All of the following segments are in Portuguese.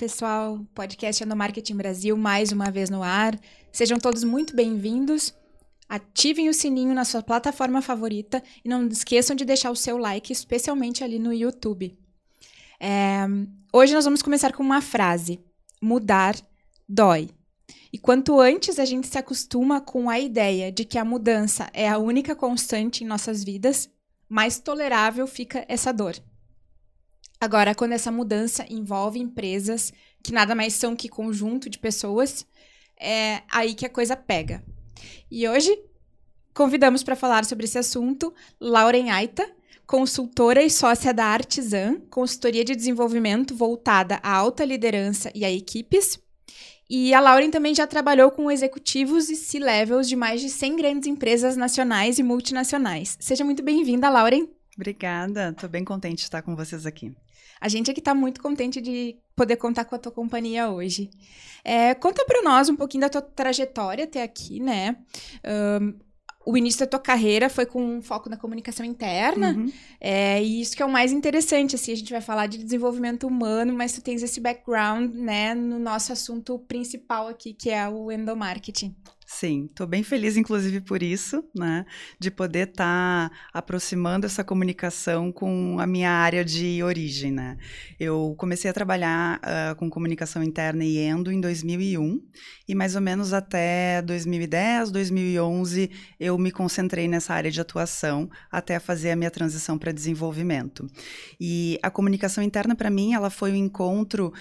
Pessoal. Podcast no Marketing Brasil, mais uma vez no ar. Sejam todos muito bem-vindos. Ativem o sininho na sua plataforma favorita e não esqueçam de deixar o seu like, especialmente ali no YouTube. É... Hoje nós vamos começar com uma frase: mudar dói. E quanto antes a gente se acostuma com a ideia de que a mudança é a única constante em nossas vidas, mais tolerável fica essa dor. Agora, quando essa mudança envolve empresas que nada mais são que conjunto de pessoas, é aí que a coisa pega. E hoje convidamos para falar sobre esse assunto Lauren Aita, consultora e sócia da Artisan, consultoria de desenvolvimento voltada à alta liderança e a equipes, e a Lauren também já trabalhou com executivos e C-levels de mais de 100 grandes empresas nacionais e multinacionais. Seja muito bem-vinda, Lauren. Obrigada, estou bem contente de estar com vocês aqui. A gente aqui está muito contente de poder contar com a tua companhia hoje. É, conta para nós um pouquinho da tua trajetória até aqui, né? Um, o início da tua carreira foi com um foco na comunicação interna. Uhum. É, e isso que é o mais interessante, assim, a gente vai falar de desenvolvimento humano, mas tu tens esse background, né, no nosso assunto principal aqui, que é o endomarketing. Sim, estou bem feliz, inclusive, por isso, né? De poder estar tá aproximando essa comunicação com a minha área de origem, né? Eu comecei a trabalhar uh, com comunicação interna e endo em 2001 e mais ou menos até 2010, 2011 eu me concentrei nessa área de atuação até fazer a minha transição para desenvolvimento. E a comunicação interna para mim ela foi o um encontro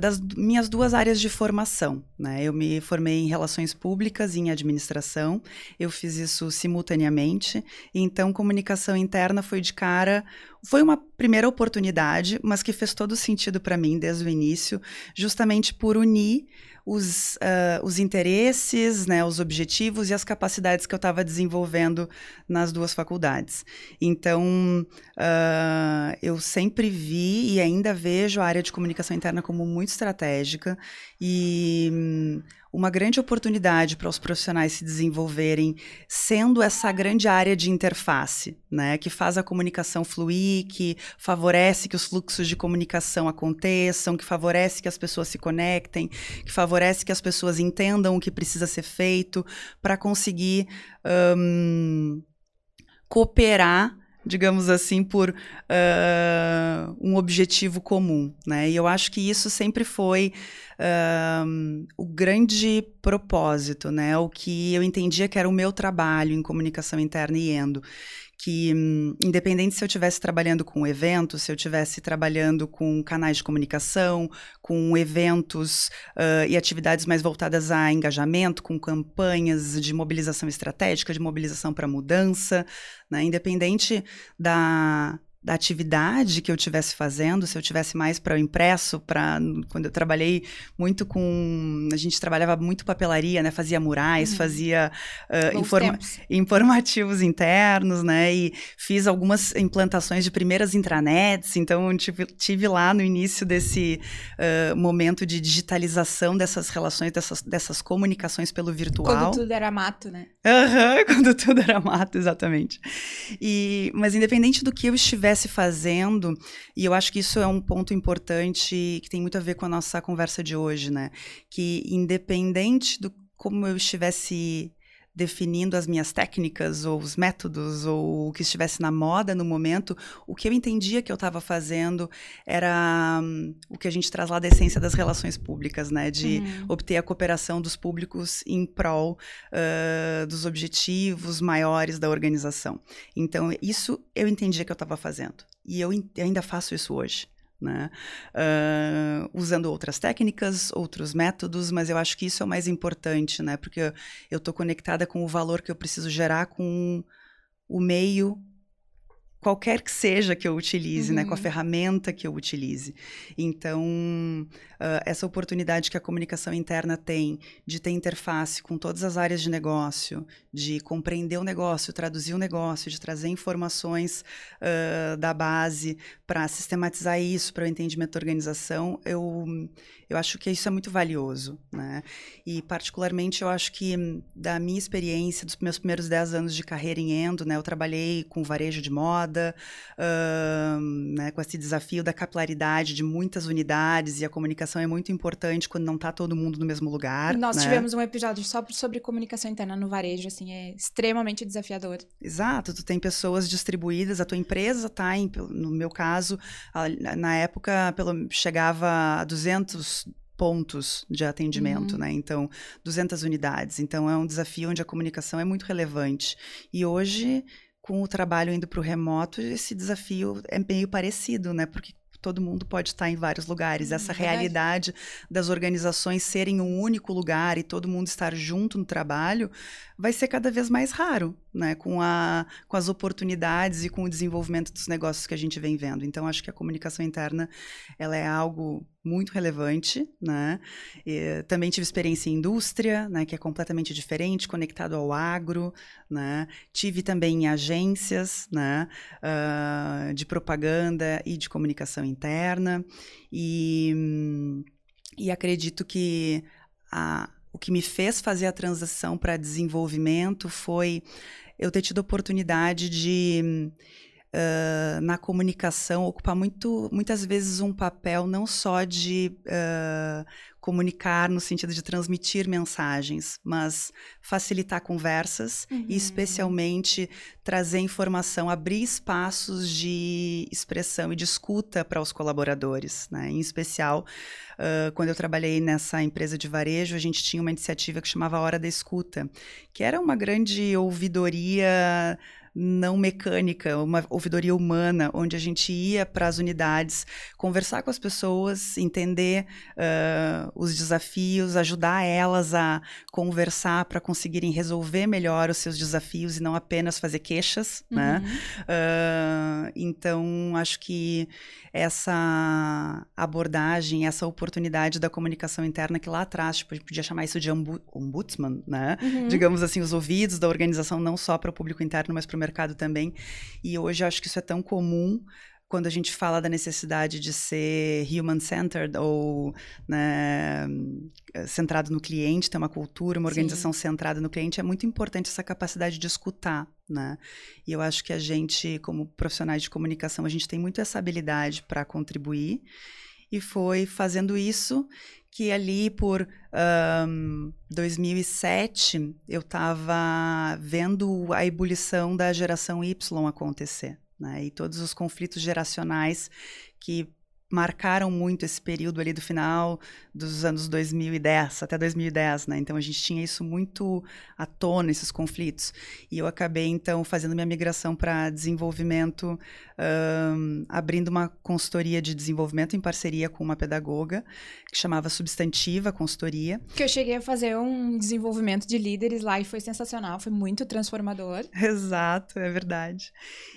das minhas duas áreas de formação, né? Eu me formei em relações públicas públicas em administração. Eu fiz isso simultaneamente. Então, comunicação interna foi de cara. Foi uma primeira oportunidade, mas que fez todo sentido para mim desde o início, justamente por unir os, uh, os interesses, né, os objetivos e as capacidades que eu estava desenvolvendo nas duas faculdades. Então, uh, eu sempre vi e ainda vejo a área de comunicação interna como muito estratégica e um, uma grande oportunidade para os profissionais se desenvolverem, sendo essa grande área de interface, né, que faz a comunicação fluir, que favorece que os fluxos de comunicação aconteçam, que favorece que as pessoas se conectem, que favorece que as pessoas entendam o que precisa ser feito para conseguir um, cooperar digamos assim, por uh, um objetivo comum, né? E eu acho que isso sempre foi uh, o grande propósito, né? O que eu entendia que era o meu trabalho em comunicação interna e endo que, hum, independente se eu estivesse trabalhando com eventos, se eu estivesse trabalhando com canais de comunicação, com eventos uh, e atividades mais voltadas a engajamento, com campanhas de mobilização estratégica, de mobilização para mudança, né? independente da, da atividade que eu estivesse fazendo, se eu tivesse mais para o impresso, para quando eu trabalhei muito com, a gente trabalhava muito papelaria, né, fazia murais, uhum. fazia uh, informa informativos internos, né, e fiz algumas implantações de primeiras intranets, então tive, tive lá no início desse uh, momento de digitalização dessas relações, dessas, dessas comunicações pelo virtual. Quando tudo era mato, né? Aham, uhum, quando tudo era mato, exatamente. E, mas independente do que eu estivesse estivesse fazendo, e eu acho que isso é um ponto importante que tem muito a ver com a nossa conversa de hoje, né? Que independente do como eu estivesse definindo as minhas técnicas ou os métodos ou o que estivesse na moda no momento, o que eu entendia que eu estava fazendo era um, o que a gente traz lá da essência das relações públicas, né? De uhum. obter a cooperação dos públicos em prol uh, dos objetivos maiores da organização. Então, isso eu entendia que eu estava fazendo. E eu ainda faço isso hoje né? Uh, usando outras técnicas, outros métodos, mas eu acho que isso é o mais importante, né? Porque eu estou conectada com o valor que eu preciso gerar com o meio qualquer que seja que eu utilize, uhum. né, com a uhum. ferramenta que eu utilize. Então, uh, essa oportunidade que a comunicação interna tem de ter interface com todas as áreas de negócio, de compreender o negócio, traduzir o negócio, de trazer informações uh, da base para sistematizar isso para o entendimento da organização, eu, eu acho que isso é muito valioso, né? E particularmente eu acho que da minha experiência, dos meus primeiros 10 anos de carreira em Endo, né, eu trabalhei com varejo de moda, né, com esse desafio da capilaridade de muitas unidades e a comunicação é muito importante quando não está todo mundo no mesmo lugar. Nós né? tivemos um episódio só sobre comunicação interna no varejo, assim, é extremamente desafiador. Exato, tu tem pessoas distribuídas, a tua empresa está, no meu caso, na época pelo, chegava a 200 pontos de atendimento, uhum. né? Então, 200 unidades. Então, é um desafio onde a comunicação é muito relevante. E hoje, com o trabalho indo para o remoto, esse desafio é meio parecido, né? Porque todo mundo pode estar em vários lugares. Essa hum, realidade das organizações serem um único lugar e todo mundo estar junto no trabalho vai ser cada vez mais raro, né? Com, a, com as oportunidades e com o desenvolvimento dos negócios que a gente vem vendo. Então, acho que a comunicação interna ela é algo muito relevante, né? E, também tive experiência em indústria, né? Que é completamente diferente, conectado ao agro, né? Tive também em agências, né? Uh, de propaganda e de comunicação interna e, e acredito que a, o que me fez fazer a transição para desenvolvimento foi eu ter tido a oportunidade de uh, na comunicação ocupar muito, muitas vezes um papel não só de uh, comunicar no sentido de transmitir mensagens, mas facilitar conversas uhum. e especialmente trazer informação, abrir espaços de expressão e de escuta para os colaboradores, né? Em especial, uh, quando eu trabalhei nessa empresa de varejo, a gente tinha uma iniciativa que chamava Hora da Escuta, que era uma grande ouvidoria não mecânica, uma ouvidoria humana, onde a gente ia para as unidades conversar com as pessoas, entender uh, os desafios, ajudar elas a conversar para conseguirem resolver melhor os seus desafios e não apenas fazer queixas, né? uhum. né? Uh, então, acho que essa abordagem, essa oportunidade da comunicação interna que lá atrás, tipo, a gente podia chamar isso de ombudsman, né? Uhum. Digamos assim, os ouvidos da organização não só para o público interno, mas para o mercado também. E hoje eu acho que isso é tão comum quando a gente fala da necessidade de ser human-centered ou né, centrado no cliente, ter uma cultura, uma organização Sim. centrada no cliente, é muito importante essa capacidade de escutar, né? E eu acho que a gente, como profissionais de comunicação, a gente tem muito essa habilidade para contribuir. E foi fazendo isso que ali por um, 2007 eu estava vendo a ebulição da geração Y acontecer. Né? E todos os conflitos geracionais que marcaram muito esse período ali do final dos anos 2010 até 2010, né? Então a gente tinha isso muito à tona esses conflitos e eu acabei então fazendo minha migração para desenvolvimento, um, abrindo uma consultoria de desenvolvimento em parceria com uma pedagoga que chamava Substantiva Consultoria. Que eu cheguei a fazer um desenvolvimento de líderes lá e foi sensacional, foi muito transformador. Exato, é verdade.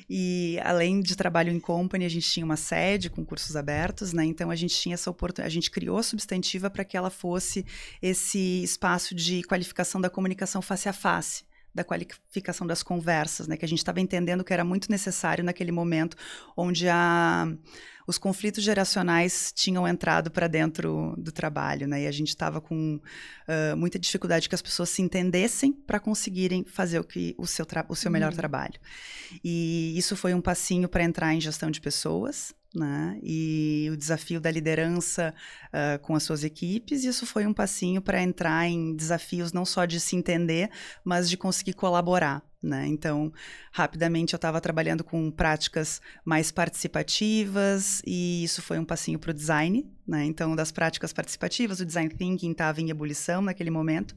E além de trabalho em company, a gente tinha uma sede com cursos abertos abertos, né? Então a gente tinha essa oportunidade, a gente criou a substantiva para que ela fosse esse espaço de qualificação da comunicação face a face da qualificação das conversas, né, que a gente estava entendendo que era muito necessário naquele momento onde a, os conflitos geracionais tinham entrado para dentro do trabalho, né, e a gente estava com uh, muita dificuldade que as pessoas se entendessem para conseguirem fazer o que o seu, o seu melhor uhum. trabalho. E isso foi um passinho para entrar em gestão de pessoas, né? E o desafio da liderança uh, com as suas equipes, isso foi um passinho para entrar em desafios não só de se entender, mas de conseguir colaborar. Né? Então, rapidamente eu estava trabalhando com práticas mais participativas e isso foi um passinho para o design. Né? Então, das práticas participativas, o design thinking estava em ebulição naquele momento.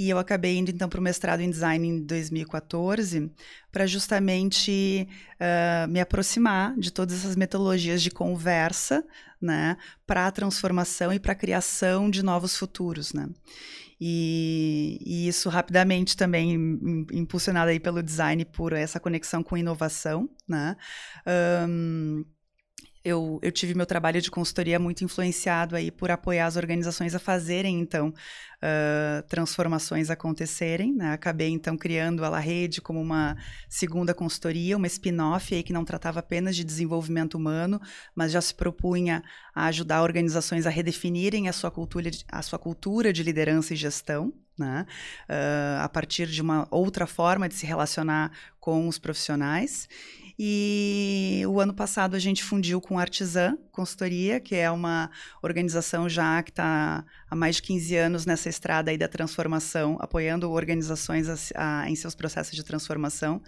E eu acabei indo então para o mestrado em design em 2014 para justamente uh, me aproximar de todas essas metodologias de conversa, né, para a transformação e para a criação de novos futuros, né. E, e, isso rapidamente também impulsionado aí pelo design por essa conexão com inovação, né. Um, eu, eu tive meu trabalho de consultoria muito influenciado aí por apoiar as organizações a fazerem, então, uh, transformações acontecerem. Né? Acabei, então, criando a La Rede como uma segunda consultoria, uma spin-off aí que não tratava apenas de desenvolvimento humano, mas já se propunha a ajudar organizações a redefinirem a sua cultura, a sua cultura de liderança e gestão. Né? Uh, a partir de uma outra forma de se relacionar com os profissionais. E o ano passado a gente fundiu com a Artisan Consultoria, que é uma organização já que está há mais de 15 anos nessa estrada aí da transformação, apoiando organizações a, a, em seus processos de transformação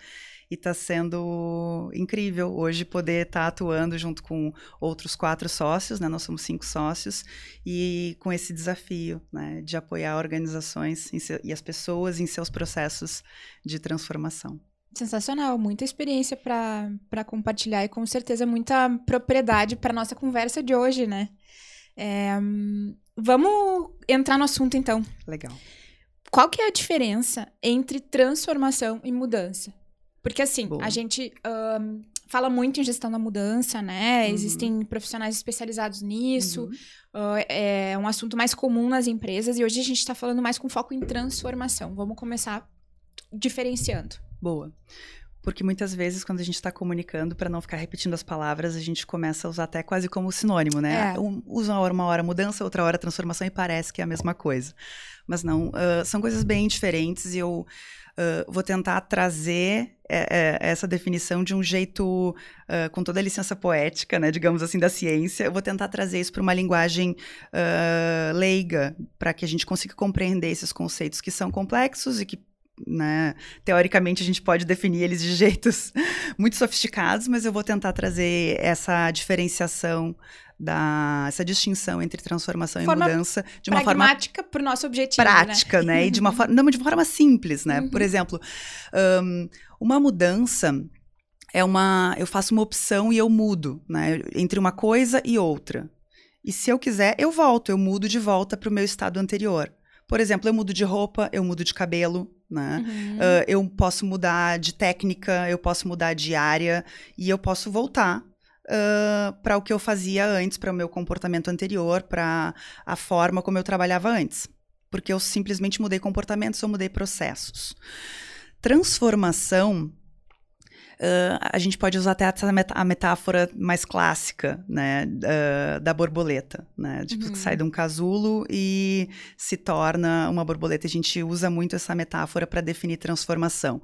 e está sendo incrível hoje poder estar tá atuando junto com outros quatro sócios, né? Nós somos cinco sócios e com esse desafio, né, de apoiar organizações seu, e as pessoas em seus processos de transformação. Sensacional, muita experiência para compartilhar e com certeza muita propriedade para nossa conversa de hoje, né? É, vamos entrar no assunto então. Legal. Qual que é a diferença entre transformação e mudança? Porque, assim, Boa. a gente um, fala muito em gestão da mudança, né? Uhum. Existem profissionais especializados nisso. Uhum. Uh, é um assunto mais comum nas empresas. E hoje a gente está falando mais com foco em transformação. Vamos começar diferenciando. Boa. Porque muitas vezes, quando a gente está comunicando, para não ficar repetindo as palavras, a gente começa a usar até quase como sinônimo, né? É. Um, usa uma hora, uma hora mudança, outra hora transformação e parece que é a mesma coisa. Mas não, uh, são coisas bem diferentes e eu uh, vou tentar trazer é, é, essa definição de um jeito, uh, com toda a licença poética, né, digamos assim, da ciência. Eu vou tentar trazer isso para uma linguagem leiga, para que a gente consiga compreender esses conceitos que são complexos e que né? Teoricamente, a gente pode definir eles de jeitos muito sofisticados, mas eu vou tentar trazer essa diferenciação da essa distinção entre transformação forma e mudança de uma pragmática para o nosso objetivo, né? prática, né? né? E de uma forma não de uma forma simples, né? Uhum. Por exemplo, um, uma mudança é uma eu faço uma opção e eu mudo, né? Entre uma coisa e outra. E se eu quiser, eu volto, eu mudo de volta para o meu estado anterior. Por exemplo, eu mudo de roupa, eu mudo de cabelo, né? Uhum. Uh, eu posso mudar de técnica, eu posso mudar de área e eu posso voltar uh, para o que eu fazia antes, para o meu comportamento anterior, para a forma como eu trabalhava antes. Porque eu simplesmente mudei comportamentos, eu mudei processos. Transformação Uh, a gente pode usar até a metáfora mais clássica, né, uh, da borboleta, né, tipo, uhum. que sai de um casulo e se torna uma borboleta. A gente usa muito essa metáfora para definir transformação,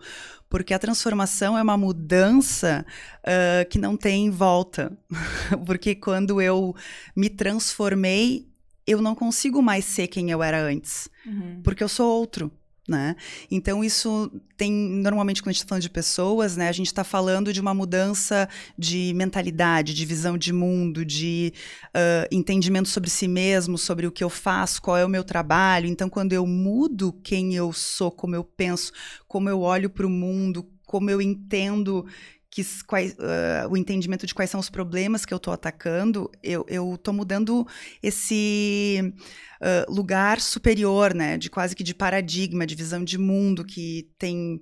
porque a transformação é uma mudança uh, que não tem volta, porque quando eu me transformei, eu não consigo mais ser quem eu era antes, uhum. porque eu sou outro né? Então isso tem normalmente quando a gente está falando de pessoas, né? A gente está falando de uma mudança de mentalidade, de visão de mundo, de uh, entendimento sobre si mesmo, sobre o que eu faço, qual é o meu trabalho. Então quando eu mudo quem eu sou, como eu penso, como eu olho para o mundo, como eu entendo que, quais, uh, o entendimento de quais são os problemas que eu estou atacando, eu estou mudando esse uh, lugar superior, né? De quase que de paradigma, de visão de mundo que tem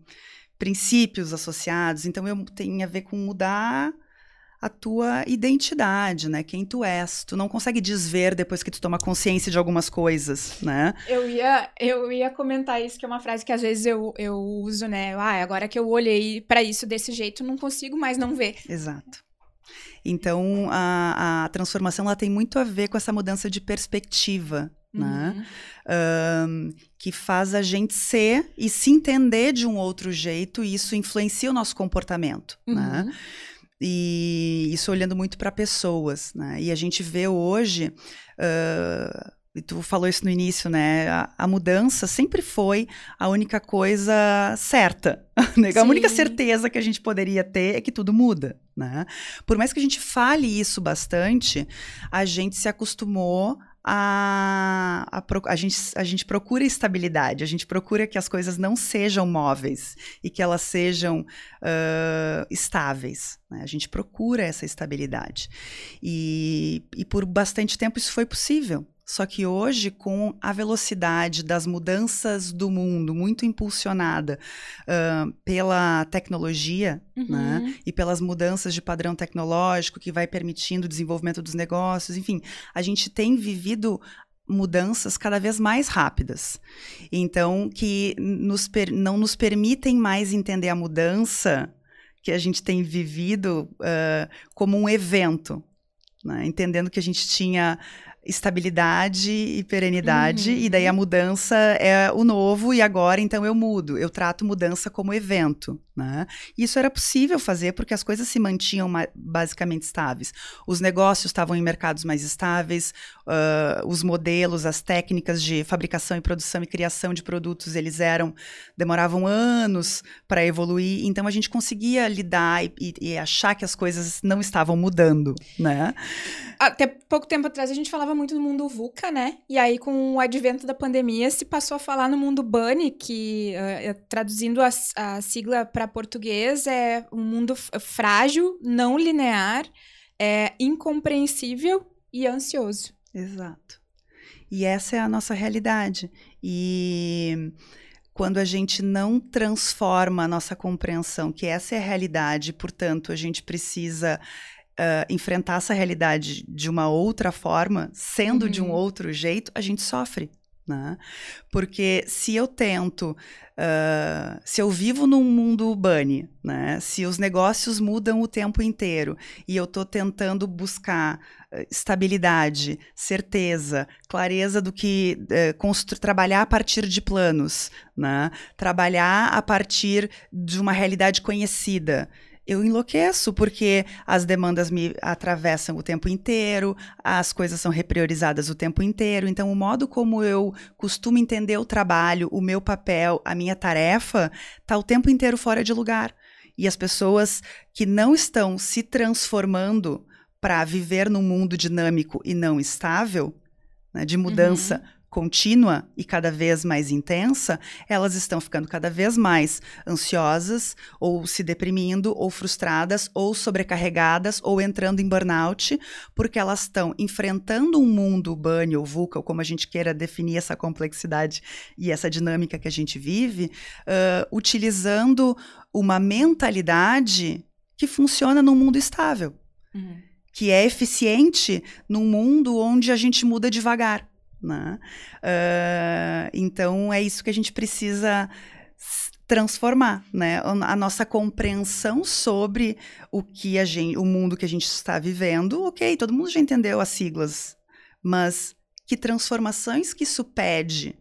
princípios associados. Então, eu tem a ver com mudar a tua identidade, né? Quem tu és. Tu não consegue desver depois que tu toma consciência de algumas coisas, né? Eu ia, eu ia comentar isso, que é uma frase que às vezes eu, eu uso, né? Ah, agora que eu olhei para isso desse jeito, não consigo mais não ver. Exato. Então, a, a transformação ela tem muito a ver com essa mudança de perspectiva, né? Uhum. Um, que faz a gente ser e se entender de um outro jeito, e isso influencia o nosso comportamento, né? uhum. né? E isso olhando muito para pessoas, né? E a gente vê hoje, uh, e tu falou isso no início, né? A, a, mudança sempre foi a única coisa certa. Né? a única certeza que a gente poderia ter é que tudo muda, né? Por mais que a gente fale isso bastante, a gente se acostumou a, a, a, gente, a gente procura estabilidade, a gente procura que as coisas não sejam móveis e que elas sejam uh, estáveis. Né? A gente procura essa estabilidade. E, e por bastante tempo isso foi possível. Só que hoje, com a velocidade das mudanças do mundo, muito impulsionada uh, pela tecnologia, uhum. né? E pelas mudanças de padrão tecnológico que vai permitindo o desenvolvimento dos negócios, enfim, a gente tem vivido mudanças cada vez mais rápidas. Então, que nos não nos permitem mais entender a mudança que a gente tem vivido uh, como um evento, né? entendendo que a gente tinha estabilidade e perenidade, uhum. e daí a mudança é o novo, e agora então eu mudo. Eu trato mudança como evento. Né? Isso era possível fazer porque as coisas se mantinham basicamente estáveis. Os negócios estavam em mercados mais estáveis, uh, os modelos, as técnicas de fabricação e produção e criação de produtos, eles eram demoravam anos para evoluir. Então a gente conseguia lidar e, e, e, achar que as coisas não estavam mudando, né? Até pouco tempo atrás a gente falava muito no mundo VUCA, né? E aí com o advento da pandemia se passou a falar no mundo BUNNY, que uh, traduzindo a, a sigla para português é um mundo frágil, não linear, é incompreensível e ansioso. Exato. E essa é a nossa realidade. E quando a gente não transforma a nossa compreensão, que essa é a realidade, portanto, a gente precisa uh, enfrentar essa realidade de uma outra forma, sendo uhum. de um uhum. outro jeito, a gente sofre. Né? Porque se eu tento, uh, se eu vivo num mundo bunny, né? se os negócios mudam o tempo inteiro e eu estou tentando buscar uh, estabilidade, certeza, clareza do que uh, trabalhar a partir de planos, né? trabalhar a partir de uma realidade conhecida eu enlouqueço, porque as demandas me atravessam o tempo inteiro, as coisas são repriorizadas o tempo inteiro. Então, o modo como eu costumo entender o trabalho, o meu papel, a minha tarefa, está o tempo inteiro fora de lugar. E as pessoas que não estão se transformando para viver num mundo dinâmico e não estável, né, de mudança uhum contínua e cada vez mais intensa, elas estão ficando cada vez mais ansiosas, ou se deprimindo, ou frustradas, ou sobrecarregadas, ou entrando em burnout, porque elas estão enfrentando um mundo bunny ou VUCA, ou como a gente queira definir essa complexidade e essa dinâmica que a gente vive, uh, utilizando uma mentalidade que funciona num mundo estável. Uhum. Que é eficiente num mundo onde a gente muda devagar. Né? Uh, então é isso que a gente precisa transformar, né? A nossa compreensão sobre o que a gente, o mundo que a gente está vivendo. Ok, todo mundo já entendeu as siglas, mas que transformações que isso pede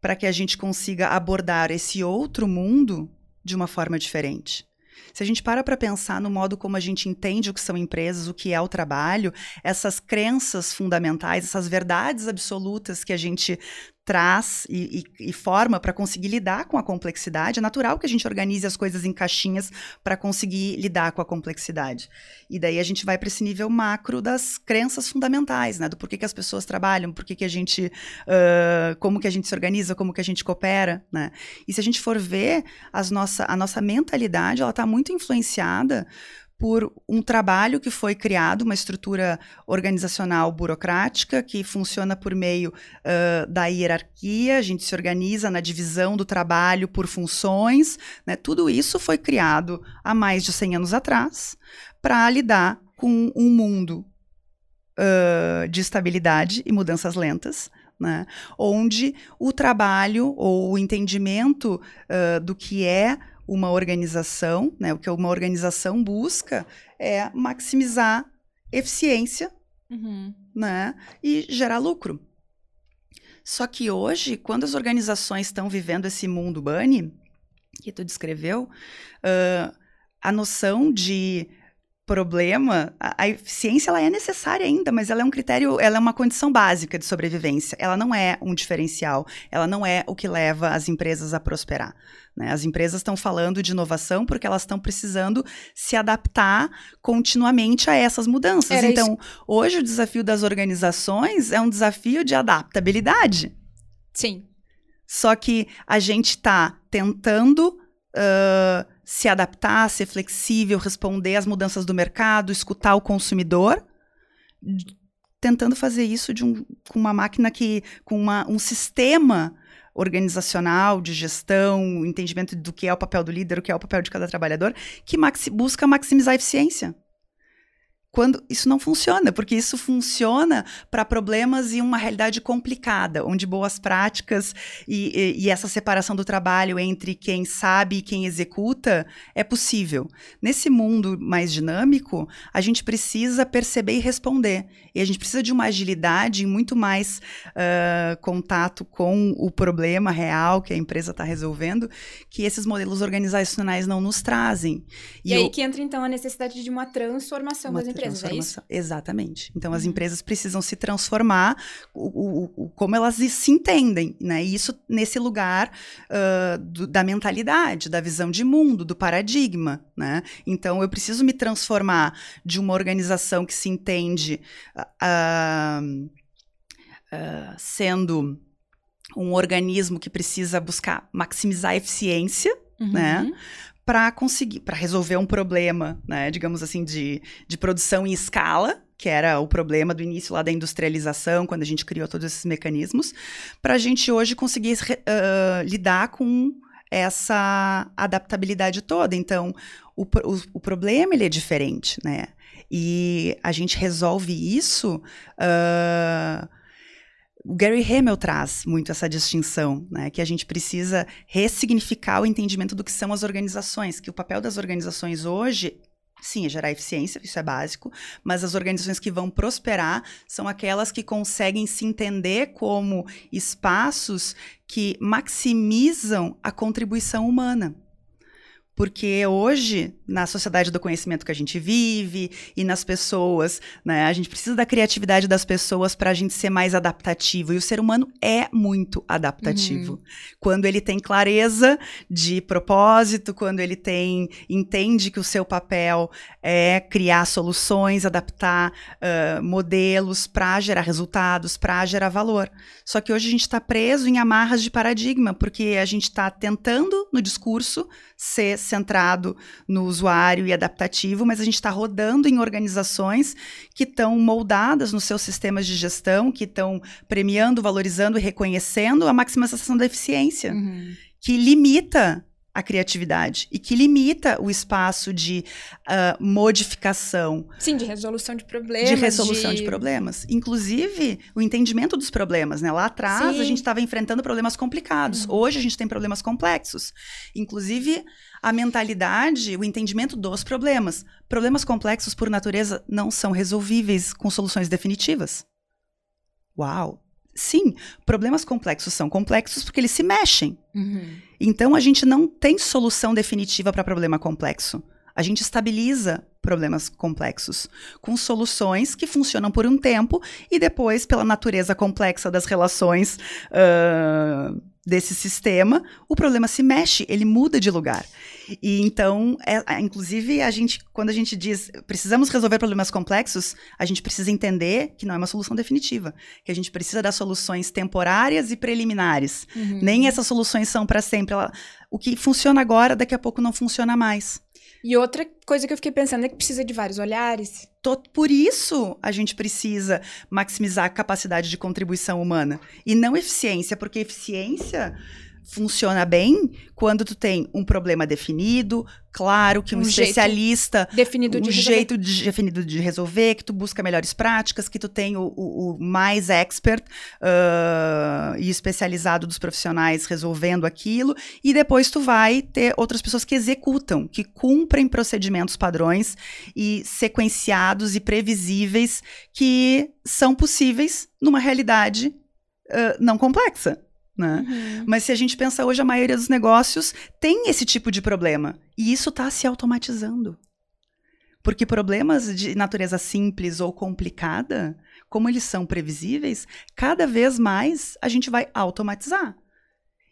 para que a gente consiga abordar esse outro mundo de uma forma diferente? Se a gente para para pensar no modo como a gente entende o que são empresas, o que é o trabalho, essas crenças fundamentais, essas verdades absolutas que a gente traz e, e, e forma para conseguir lidar com a complexidade. É natural que a gente organize as coisas em caixinhas para conseguir lidar com a complexidade. E daí a gente vai para esse nível macro das crenças fundamentais, né? Do porquê que as pessoas trabalham, porquê que a gente, uh, como que a gente se organiza, como que a gente coopera, né? E se a gente for ver, as nossa, a nossa mentalidade, ela está muito influenciada por um trabalho que foi criado, uma estrutura organizacional burocrática que funciona por meio uh, da hierarquia, a gente se organiza na divisão do trabalho por funções, né? tudo isso foi criado há mais de 100 anos atrás para lidar com um mundo uh, de estabilidade e mudanças lentas, né? onde o trabalho ou o entendimento uh, do que é uma organização, né, o que uma organização busca é maximizar eficiência uhum. né, e gerar lucro. Só que hoje, quando as organizações estão vivendo esse mundo bunny, que tu descreveu, uh, a noção de problema, a, a, eficiência ela é necessária ainda, mas ela é um critério, ela é uma condição básica de sobrevivência. Ela não é um diferencial, ela não é o que leva as empresas a prosperar. Né? As empresas estão falando de inovação porque elas estão precisando se adaptar continuamente a essas mudanças. Era então, isso. hoje o desafio das organizações é um desafio de adaptabilidade. Sim. Só que a gente está tentando uh, se adaptar, ser flexível, responder às mudanças do mercado, escutar o consumidor, tentando fazer isso um, com uma máquina que, com uma, um sistema organizacional, de gestão, entendimento do que é o papel do líder, o que é o papel de cada trabalhador, que maxi busca maximizar a eficiência. Quando isso não funciona, porque isso funciona para problemas em uma realidade complicada, onde boas práticas e, e, e, essa separação do trabalho entre quem sabe e quem executa é possível. Nesse mundo mais dinâmico, a gente precisa perceber e responder. E a gente precisa de uma agilidade e muito mais uh, contato com o problema real que a empresa está resolvendo, que esses modelos organizacionais não nos trazem. E, e aí eu... que entra, então, a necessidade de uma transformação uma das empresas empresas, é isso? Exatamente. Então, as uhum. empresas precisam se transformar o, o, o, como elas se entendem, né? E isso nesse lugar uh, do, da mentalidade, da visão de mundo, do paradigma, né? Então, eu preciso me transformar de uma organização que se entende uh, uh, sendo um organismo que precisa buscar maximizar a eficiência, uhum. né? Para conseguir, para resolver um problema, né, digamos assim, de, de produção em escala, que era o problema do início lá da industrialização, quando a gente criou todos esses mecanismos, para a gente hoje conseguir uh, lidar com essa adaptabilidade toda. Então, o, o, o, problema ele é diferente, né? E a gente resolve isso uh, o Gary Hamel traz muito essa distinção, né, que a gente precisa ressignificar o entendimento do que são as organizações, que o papel das organizações hoje Sim, é gerar eficiência, isso é básico, mas as organizações que vão prosperar são aquelas que conseguem se entender como espaços que maximizam a contribuição humana. Porque hoje, na sociedade do conhecimento que a gente vive e nas pessoas, né, a gente precisa da criatividade das pessoas para a gente ser mais adaptativo. E o ser humano é muito adaptativo. Uhum. Quando ele tem clareza de propósito, quando ele tem entende que o seu papel é criar soluções, adaptar uh, modelos para gerar resultados, para gerar valor. Só que hoje a gente está preso em amarras de paradigma, porque a gente está tentando no discurso ser centrado no usuário e adaptativo, mas a gente está rodando em organizações que estão moldadas nos seus sistemas de gestão, que estão premiando, valorizando e reconhecendo a maximização da eficiência, uhum. que limita a criatividade e que limita o espaço de uh, modificação. Sim, de resolução de problemas. De resolução de... de... problemas. Inclusive, o entendimento dos problemas. Né? Lá atrás, Sim. a gente estava enfrentando problemas complicados. Uhum. Hoje, a gente tem problemas complexos. Inclusive, a mentalidade, o entendimento dos problemas. Problemas complexos, por natureza, não são resolvíveis com soluções definitivas. Uau! Sim, problemas complexos são complexos porque eles se mexem. Uhum. Então a gente não tem solução definitiva para problema complexo. A gente estabiliza problemas complexos com soluções que funcionam por um tempo e depois, pela natureza complexa das relações uh, desse sistema, o problema se mexe, ele muda de lugar. E então, é, inclusive, a gente, quando a gente diz precisamos resolver problemas complexos, a gente precisa entender que não é uma solução definitiva, que a gente precisa dar soluções temporárias e preliminares. Uhum. Nem essas soluções são para sempre. Ela, o que funciona agora, daqui a pouco não funciona mais. E outra coisa que eu fiquei pensando é que precisa de vários olhares. Por isso a gente precisa maximizar a capacidade de contribuição humana. E não eficiência, porque eficiência funciona bem quando tu tem um problema definido, claro que um, um especialista definido de um resolver. jeito de, definido de resolver, que tu busca melhores práticas, que tu tem o, o, o mais expert uh, e especializado dos profissionais resolvendo aquilo, e depois tu vai ter outras pessoas que executam, que cumprem procedimentos padrões e sequenciados e previsíveis que são possíveis numa realidade uh, não complexa. Né? Uhum. Mas se a gente pensa hoje, a maioria dos negócios tem esse tipo de problema. E isso está se automatizando. Porque problemas de natureza simples ou complicada, como eles são previsíveis, cada vez mais a gente vai automatizar.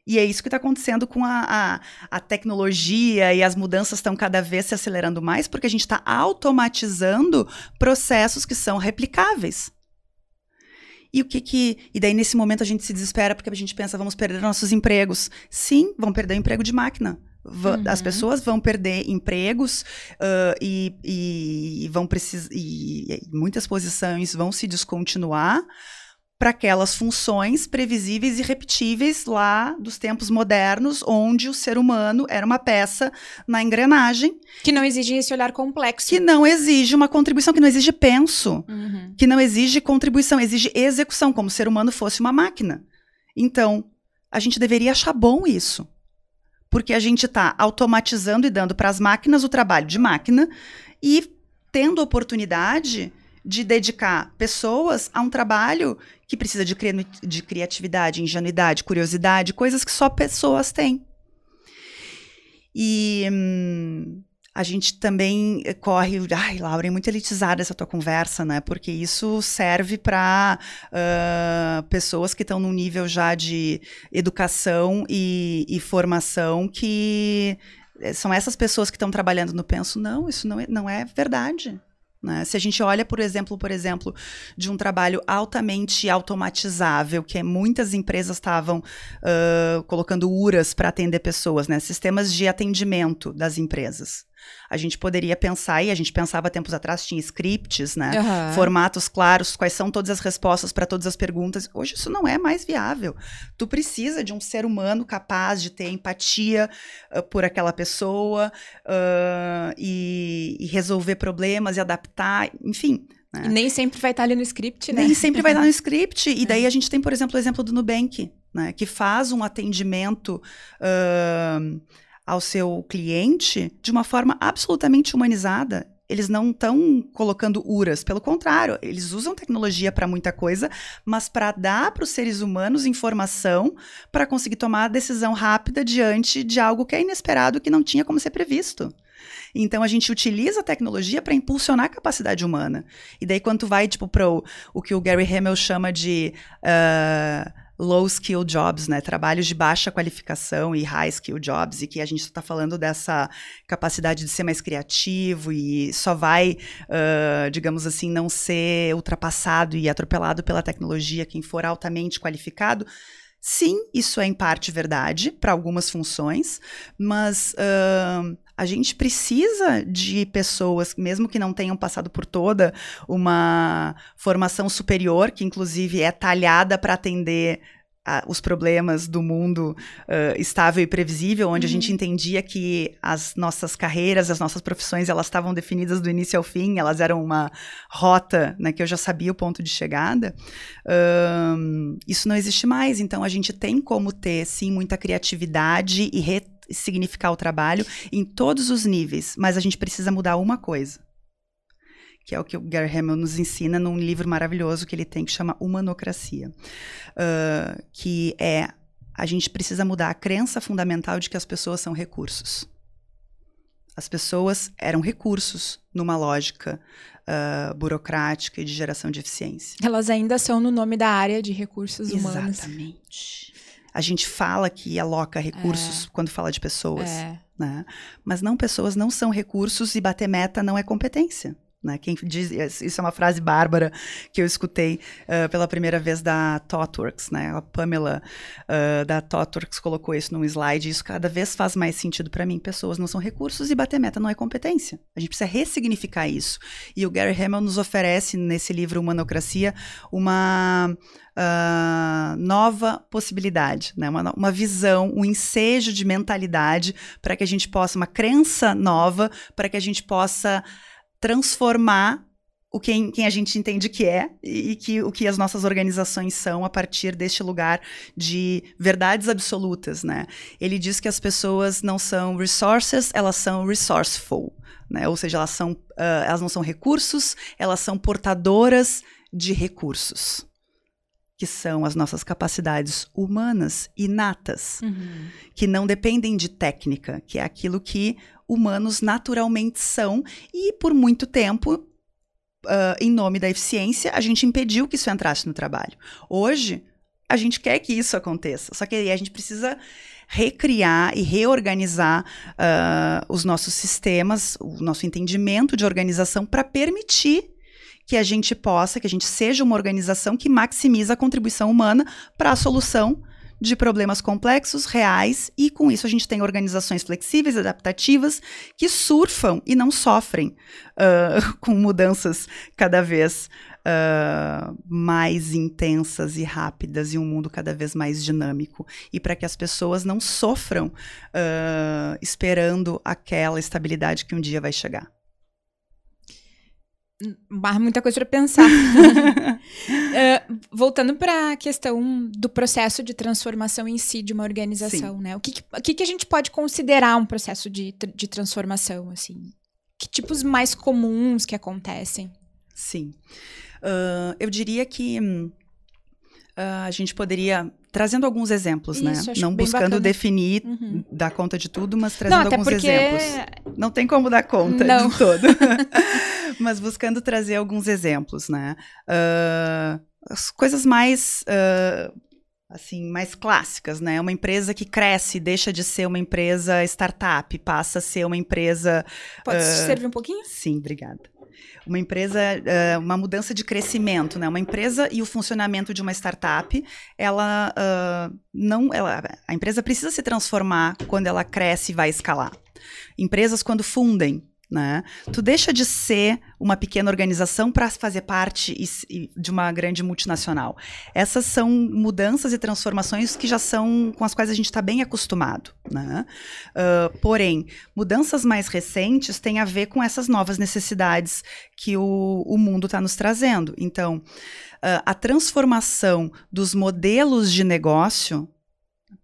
E é isso que está acontecendo com a, a, a, tecnologia e as mudanças estão cada vez se acelerando mais, porque a gente está automatizando processos que são replicáveis. E o que que. E daí, nesse momento, a gente se desespera porque a gente pensa, vamos perder nossos empregos. Sim, vão perder o emprego de máquina. Uhum. As pessoas vão perder empregos uh, e, e, vão precisar. E, e, muitas posições vão se descontinuar para aquelas funções previsíveis e repetíveis lá dos tempos modernos, onde o ser humano era uma peça na engrenagem. Que não exige esse olhar complexo. Que não exige uma contribuição, que não exige penso, uhum. que não exige contribuição, exige execução, como se o ser humano fosse uma máquina. Então, a gente deveria achar bom isso. Porque a gente está automatizando e dando para as máquinas o trabalho de máquina e tendo oportunidade de dedicar pessoas a um trabalho que precisa de, cri de criatividade, ingenuidade, curiosidade, coisas que só pessoas têm. E hum, a gente também corre. Ai, Laura, é muito elitizada essa tua conversa, né? Porque isso serve para uh, pessoas que estão num nível já de educação e, e formação que eh, são essas pessoas que estão trabalhando no penso. Não, isso não é, não é verdade. Né? Se a gente olha, por exemplo, por exemplo, de um trabalho altamente automatizável, que muitas empresas estavam uh, colocando URAs para atender pessoas, né? sistemas de atendimento das empresas a gente poderia pensar, e a gente pensava tempos atrás, tinha scripts, né? Uhum. Formatos claros, quais são todas as respostas para todas as perguntas. Hoje isso não é mais viável. Tu precisa de um ser humano capaz de ter empatia uh, por aquela pessoa uh, e, e resolver problemas e adaptar, enfim. Né? E nem sempre vai estar ali no script, né? Nem sempre vai estar no script. E daí a gente tem, por exemplo, o exemplo do Nubank, né? Que faz um atendimento. Uh, ao seu cliente de uma forma absolutamente humanizada. Eles não estão colocando URAs, pelo contrário, eles usam tecnologia para muita coisa, mas para dar para os seres humanos informação para conseguir tomar a decisão rápida diante de algo que é inesperado, que não tinha como ser previsto. Então a gente utiliza a tecnologia para impulsionar a capacidade humana. E daí quando tu vai tipo para o, que o Gary Hamel chama de uh, low skill jobs, né? Trabalhos de baixa qualificação e high skill jobs, e que a gente está falando dessa capacidade de ser mais criativo e só vai, uh, digamos assim, não ser ultrapassado e atropelado pela tecnologia quem for altamente qualificado. Sim, isso é em parte verdade para algumas funções, mas uh, a gente precisa de pessoas, mesmo que não tenham passado por toda uma formação superior, que inclusive é talhada para atender a, os problemas do mundo uh, estável e previsível, onde uhum. a gente uhum. entendia que as nossas carreiras, as nossas profissões, elas estavam definidas do início ao fim, elas eram uma rota, né, que eu já sabia o ponto de chegada. Um, isso não existe mais, então a gente tem como ter, sim, muita criatividade e ressignificar o trabalho em todos os níveis, mas a gente precisa mudar uma coisa que é o que o Gary Hamel nos ensina num livro maravilhoso que ele tem que chama Humanocracia, uh, que é a gente precisa mudar a crença fundamental de que as pessoas são recursos. As pessoas eram recursos numa lógica uh, burocrática e de geração de eficiência. Elas ainda são no nome da área de recursos humanos. Exatamente. A gente fala que aloca recursos é. quando fala de pessoas, é. né? Mas não, pessoas não são recursos e bater meta não é competência. Né? Quem diz isso é uma frase bárbara que eu escutei uh, pela primeira vez da ThoughtWorks, né? A Pamela uh, da ThoughtWorks colocou isso num slide isso cada vez faz mais sentido para mim. Pessoas não são recursos e bater meta não é competência. A gente precisa ressignificar isso. E o Gary Hamel nos oferece nesse livro Humanocracia uma uh, nova possibilidade, né? uma, uma visão, um ensejo de mentalidade para que a gente possa, uma crença nova, para que a gente possa transformar o quem, quem a gente entende que é e que o que as nossas organizações são a partir deste lugar de verdades absolutas, né? Ele diz que as pessoas não são resources, elas são resourceful, né? Ou seja, elas são, uh, elas não são recursos, elas são portadoras de recursos que são as nossas capacidades humanas inatas, uhum. que não dependem de técnica, que é aquilo que humanos naturalmente são, e por muito tempo, uh, em nome da eficiência, a gente impediu que isso entrasse no trabalho. Hoje, a gente quer que isso aconteça, só que aí a gente precisa recriar e reorganizar uh, os nossos sistemas, o nosso entendimento de organização para permitir que a gente possa, que a gente seja uma organização que maximiza a contribuição humana para a solução de problemas complexos, reais, e com isso a gente tem organizações flexíveis, adaptativas, que surfam e não sofrem uh, com mudanças cada vez uh, mais intensas e rápidas e um mundo cada vez mais dinâmico. E para que as pessoas não sofram uh, esperando aquela estabilidade que um dia vai chegar. Muita coisa para pensar. uh, voltando para a questão do processo de transformação em si de uma organização, Sim. né? O que, que, que, a gente pode considerar um processo de, de transformação, assim? Que tipos mais comuns que acontecem? Sim. Uh, eu diria que uh, a gente poderia trazendo alguns exemplos, né? Isso, né? Não buscando definir, uhum. dar conta de tudo, mas trazendo Não, alguns porque... exemplos. Não tem como dar conta Não. de todo. mas buscando trazer alguns exemplos, né? Uh, as coisas mais uh, assim, mais clássicas, né? Uma empresa que cresce, deixa de ser uma empresa startup, passa a ser uma empresa. Pode uh, servir um pouquinho? Sim, obrigada uma empresa, uh, uma mudança de crescimento, né? Uma empresa e o funcionamento de uma startup, ela uh, não, ela, a empresa precisa se transformar quando ela cresce e vai escalar. Empresas quando fundem, né? Tu deixa de ser uma pequena organização para fazer parte de uma grande multinacional. Essas são mudanças e transformações que já são com as quais a gente está bem acostumado. Né? Uh, porém, mudanças mais recentes têm a ver com essas novas necessidades que o, o mundo está nos trazendo. Então, uh, a transformação dos modelos de negócio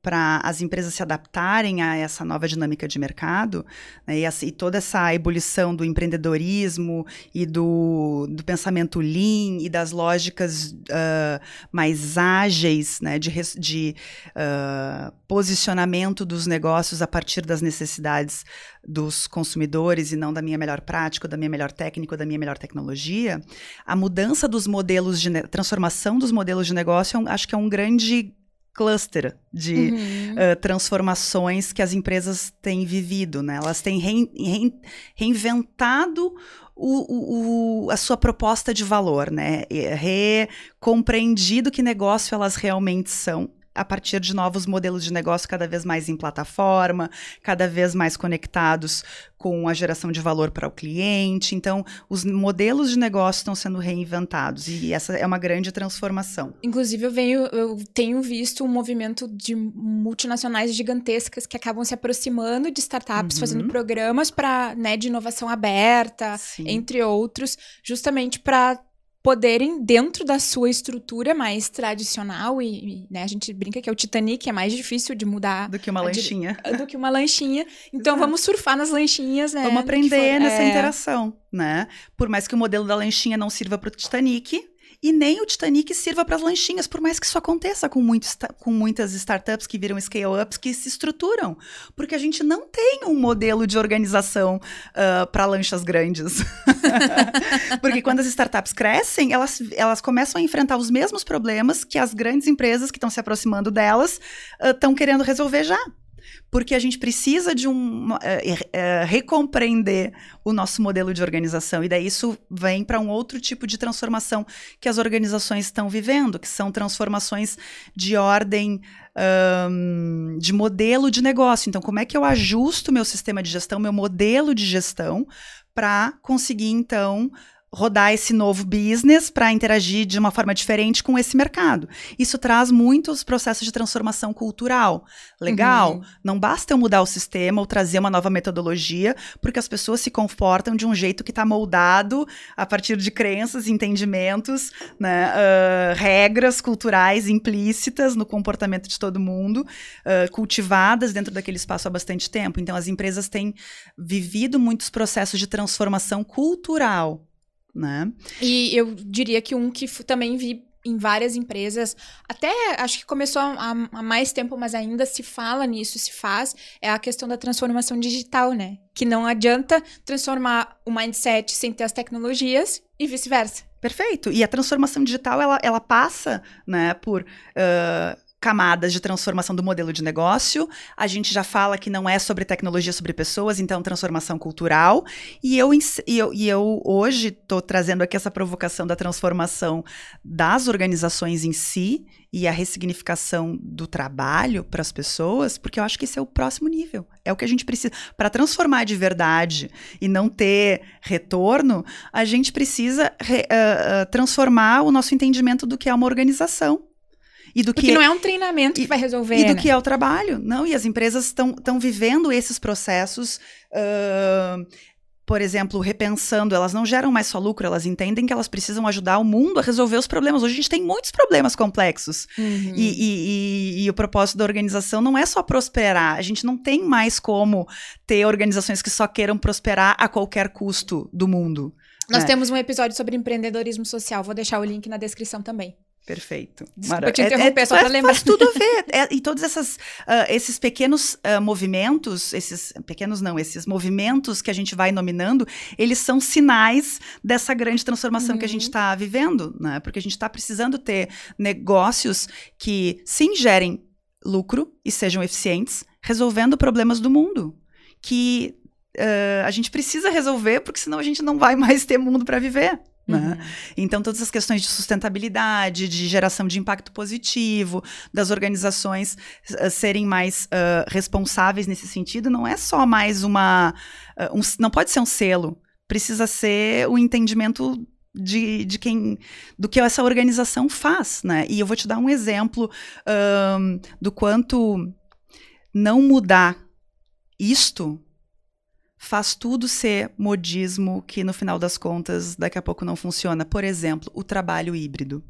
para as empresas se adaptarem a essa nova dinâmica de mercado né, e, toda essa ebulição do empreendedorismo e do, do pensamento lean e das lógicas uh, mais ágeis né, de, de uh, posicionamento dos negócios a partir das necessidades dos consumidores e não da minha melhor prática, da minha melhor técnica, da minha melhor tecnologia, a mudança dos modelos de transformação dos modelos de negócio, é acho que é um grande cluster de uhum. uh, transformações que as empresas têm vivido, né? Elas têm reinventado o, o, a sua proposta de valor, né? Recompreendido que negócio elas realmente são a partir de novos modelos de negócio cada vez mais em plataforma, cada vez mais conectados com a geração de valor para o cliente. Então, os modelos de negócio estão sendo reinventados e essa é uma grande transformação. Inclusive, eu, venho, eu tenho visto um movimento de multinacionais gigantescas que acabam se aproximando de startups, uhum. fazendo programas para né, de inovação aberta, Sim. entre outros, justamente para poderem, dentro da sua estrutura mais tradicional, e, né, a gente brinca que é o Titanic, é mais difícil de mudar. Do que uma lanchinha. Do que uma lanchinha. Então vamos surfar nas lanchinhas, né? Vamos aprender for, nessa é... interação, né? Por mais que o modelo da lanchinha não sirva para o Titanic, e nem o Titanic sirva para as lanchinhas, por mais que isso aconteça com, muitos, com muitas startups que viram scale-ups que se estruturam. Porque a gente não tem um modelo de organização uh, para lanchas grandes. porque quando as startups crescem, elas, elas começam a enfrentar os mesmos problemas que as grandes empresas que estão se aproximando delas estão uh, querendo resolver já porque a gente precisa de um é, é, recompreender o nosso modelo de organização e daí isso vem para um outro tipo de transformação que as organizações estão vivendo, que são transformações de ordem um, de modelo de negócio. Então, como é que eu ajusto meu sistema de gestão, meu modelo de gestão para conseguir então rodar esse novo business para interagir de uma forma diferente com esse mercado. Isso traz muitos processos de transformação cultural. Legal? Uhum. Não basta eu mudar o sistema ou trazer uma nova metodologia, porque as pessoas se comportam de um jeito que está moldado a partir de crenças, entendimentos, né, uh, regras culturais implícitas no comportamento de todo mundo, uh, cultivadas dentro daquele espaço há bastante tempo. Então, as empresas têm vivido muitos processos de transformação cultural né? E eu diria que um que também vi em várias empresas, até acho que começou há, há, mais tempo, mas ainda se fala nisso, se faz, é a questão da transformação digital, né? Que não adianta transformar o mindset sem ter as tecnologias e vice-versa. Perfeito. E a transformação digital, ela, ela passa, né, por... Uh, camadas de transformação do modelo de negócio. A gente já fala que não é sobre tecnologia, sobre pessoas, então transformação cultural. E eu, e eu, e eu hoje estou trazendo aqui essa provocação da transformação das organizações em si e a ressignificação do trabalho para as pessoas, porque eu acho que esse é o próximo nível. É o que a gente precisa. Para transformar de verdade e não ter retorno, a gente precisa re, uh, transformar o nosso entendimento do que é uma organização. E do Porque que não é um treinamento que vai resolver. E do né? que é o trabalho. Não, e as empresas estão vivendo esses processos. Uh, por exemplo, repensando, elas não geram mais só lucro, elas entendem que elas precisam ajudar o mundo a resolver os problemas. Hoje a gente tem muitos problemas complexos. Uhum. E, e, e, e, o propósito da organização não é só prosperar. A gente não tem mais como ter organizações que só queiram prosperar a qualquer custo do mundo. Nós né? temos um episódio sobre empreendedorismo social, vou deixar o link na descrição também. Perfeito. Desculpa te interromper, é, é, só para lembrar. Faz tudo a ver. É, e todos essas, uh, esses pequenos uh, movimentos, esses pequenos não, esses movimentos que a gente vai nominando, eles são sinais dessa grande transformação uhum. que a gente está uhum. vivendo, né? Porque a gente está precisando ter negócios que sim gerem lucro e sejam eficientes, resolvendo problemas do mundo. Que uh, a gente precisa resolver, porque senão a gente não vai mais ter mundo para viver. Né? Uhum. Então, todas as questões de sustentabilidade, de geração de impacto positivo, das organizações uh, serem mais uh, responsáveis nesse sentido, não é só mais uma. Uh, um, não pode ser um selo, precisa ser o entendimento de, de quem do que essa organização faz, né? E eu vou te dar um exemplo um, do quanto não mudar isto faz tudo ser modismo que no final das contas daqui a pouco não funciona. Por exemplo, o trabalho híbrido.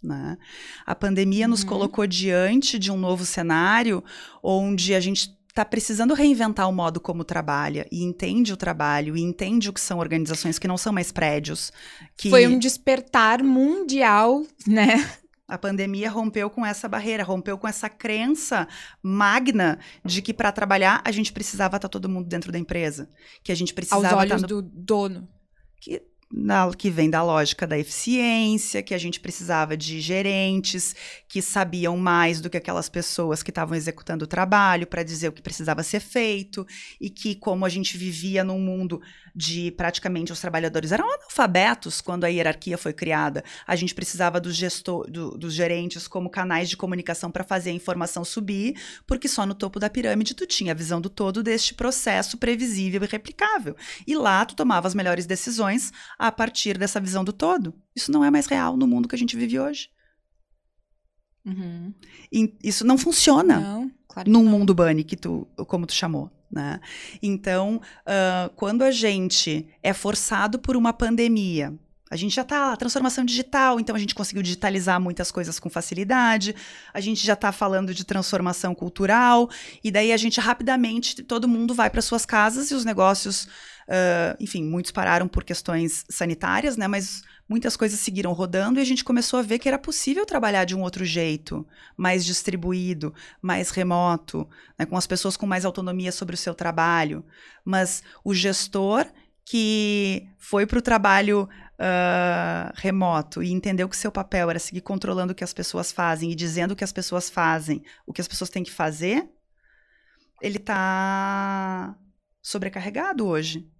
Né? A pandemia uhum. nos colocou diante de um novo cenário onde a gente está precisando reinventar o modo como trabalha e entende o trabalho e entende o que são organizações que não são mais prédios. Que... Foi um despertar mundial, né? A pandemia rompeu com essa barreira, rompeu com essa crença magna de que para trabalhar a gente precisava estar tá todo mundo dentro da empresa, que a gente precisava aos olhos tá no... do dono. Que na, que vem da lógica da eficiência, que a gente precisava de gerentes que sabiam mais do que aquelas pessoas que estavam executando o trabalho para dizer o que precisava ser feito, e que, como a gente vivia num mundo de praticamente os trabalhadores eram analfabetos quando a hierarquia foi criada, a gente precisava dos, gestor, do, dos gerentes como canais de comunicação para fazer a informação subir, porque só no topo da pirâmide tu tinha a visão do todo deste processo previsível e replicável. E lá tu tomava as melhores decisões a partir dessa visão do todo. Isso não é mais real no mundo que a gente vive hoje. Uhum. isso não funciona não, claro num não. mundo bunny que tu, como tu chamou. Né? Então, uh, quando a gente é forçado por uma pandemia, a gente já está lá, transformação digital, então a gente conseguiu digitalizar muitas coisas com facilidade, a gente já está falando de transformação cultural, e daí a gente rapidamente, todo mundo vai para suas casas e os negócios Uh, enfim, muitos pararam por questões sanitárias, né? Mas muitas coisas seguiram rodando e a gente começou a ver que era possível trabalhar de um outro jeito, mais distribuído, mais remoto, né? com as pessoas com mais autonomia sobre o seu trabalho. Mas o gestor que foi para o trabalho uh, remoto e entendeu que seu papel era seguir controlando o que as pessoas fazem e dizendo o que as pessoas fazem, o que as pessoas têm que fazer, ele está sobrecarregado hoje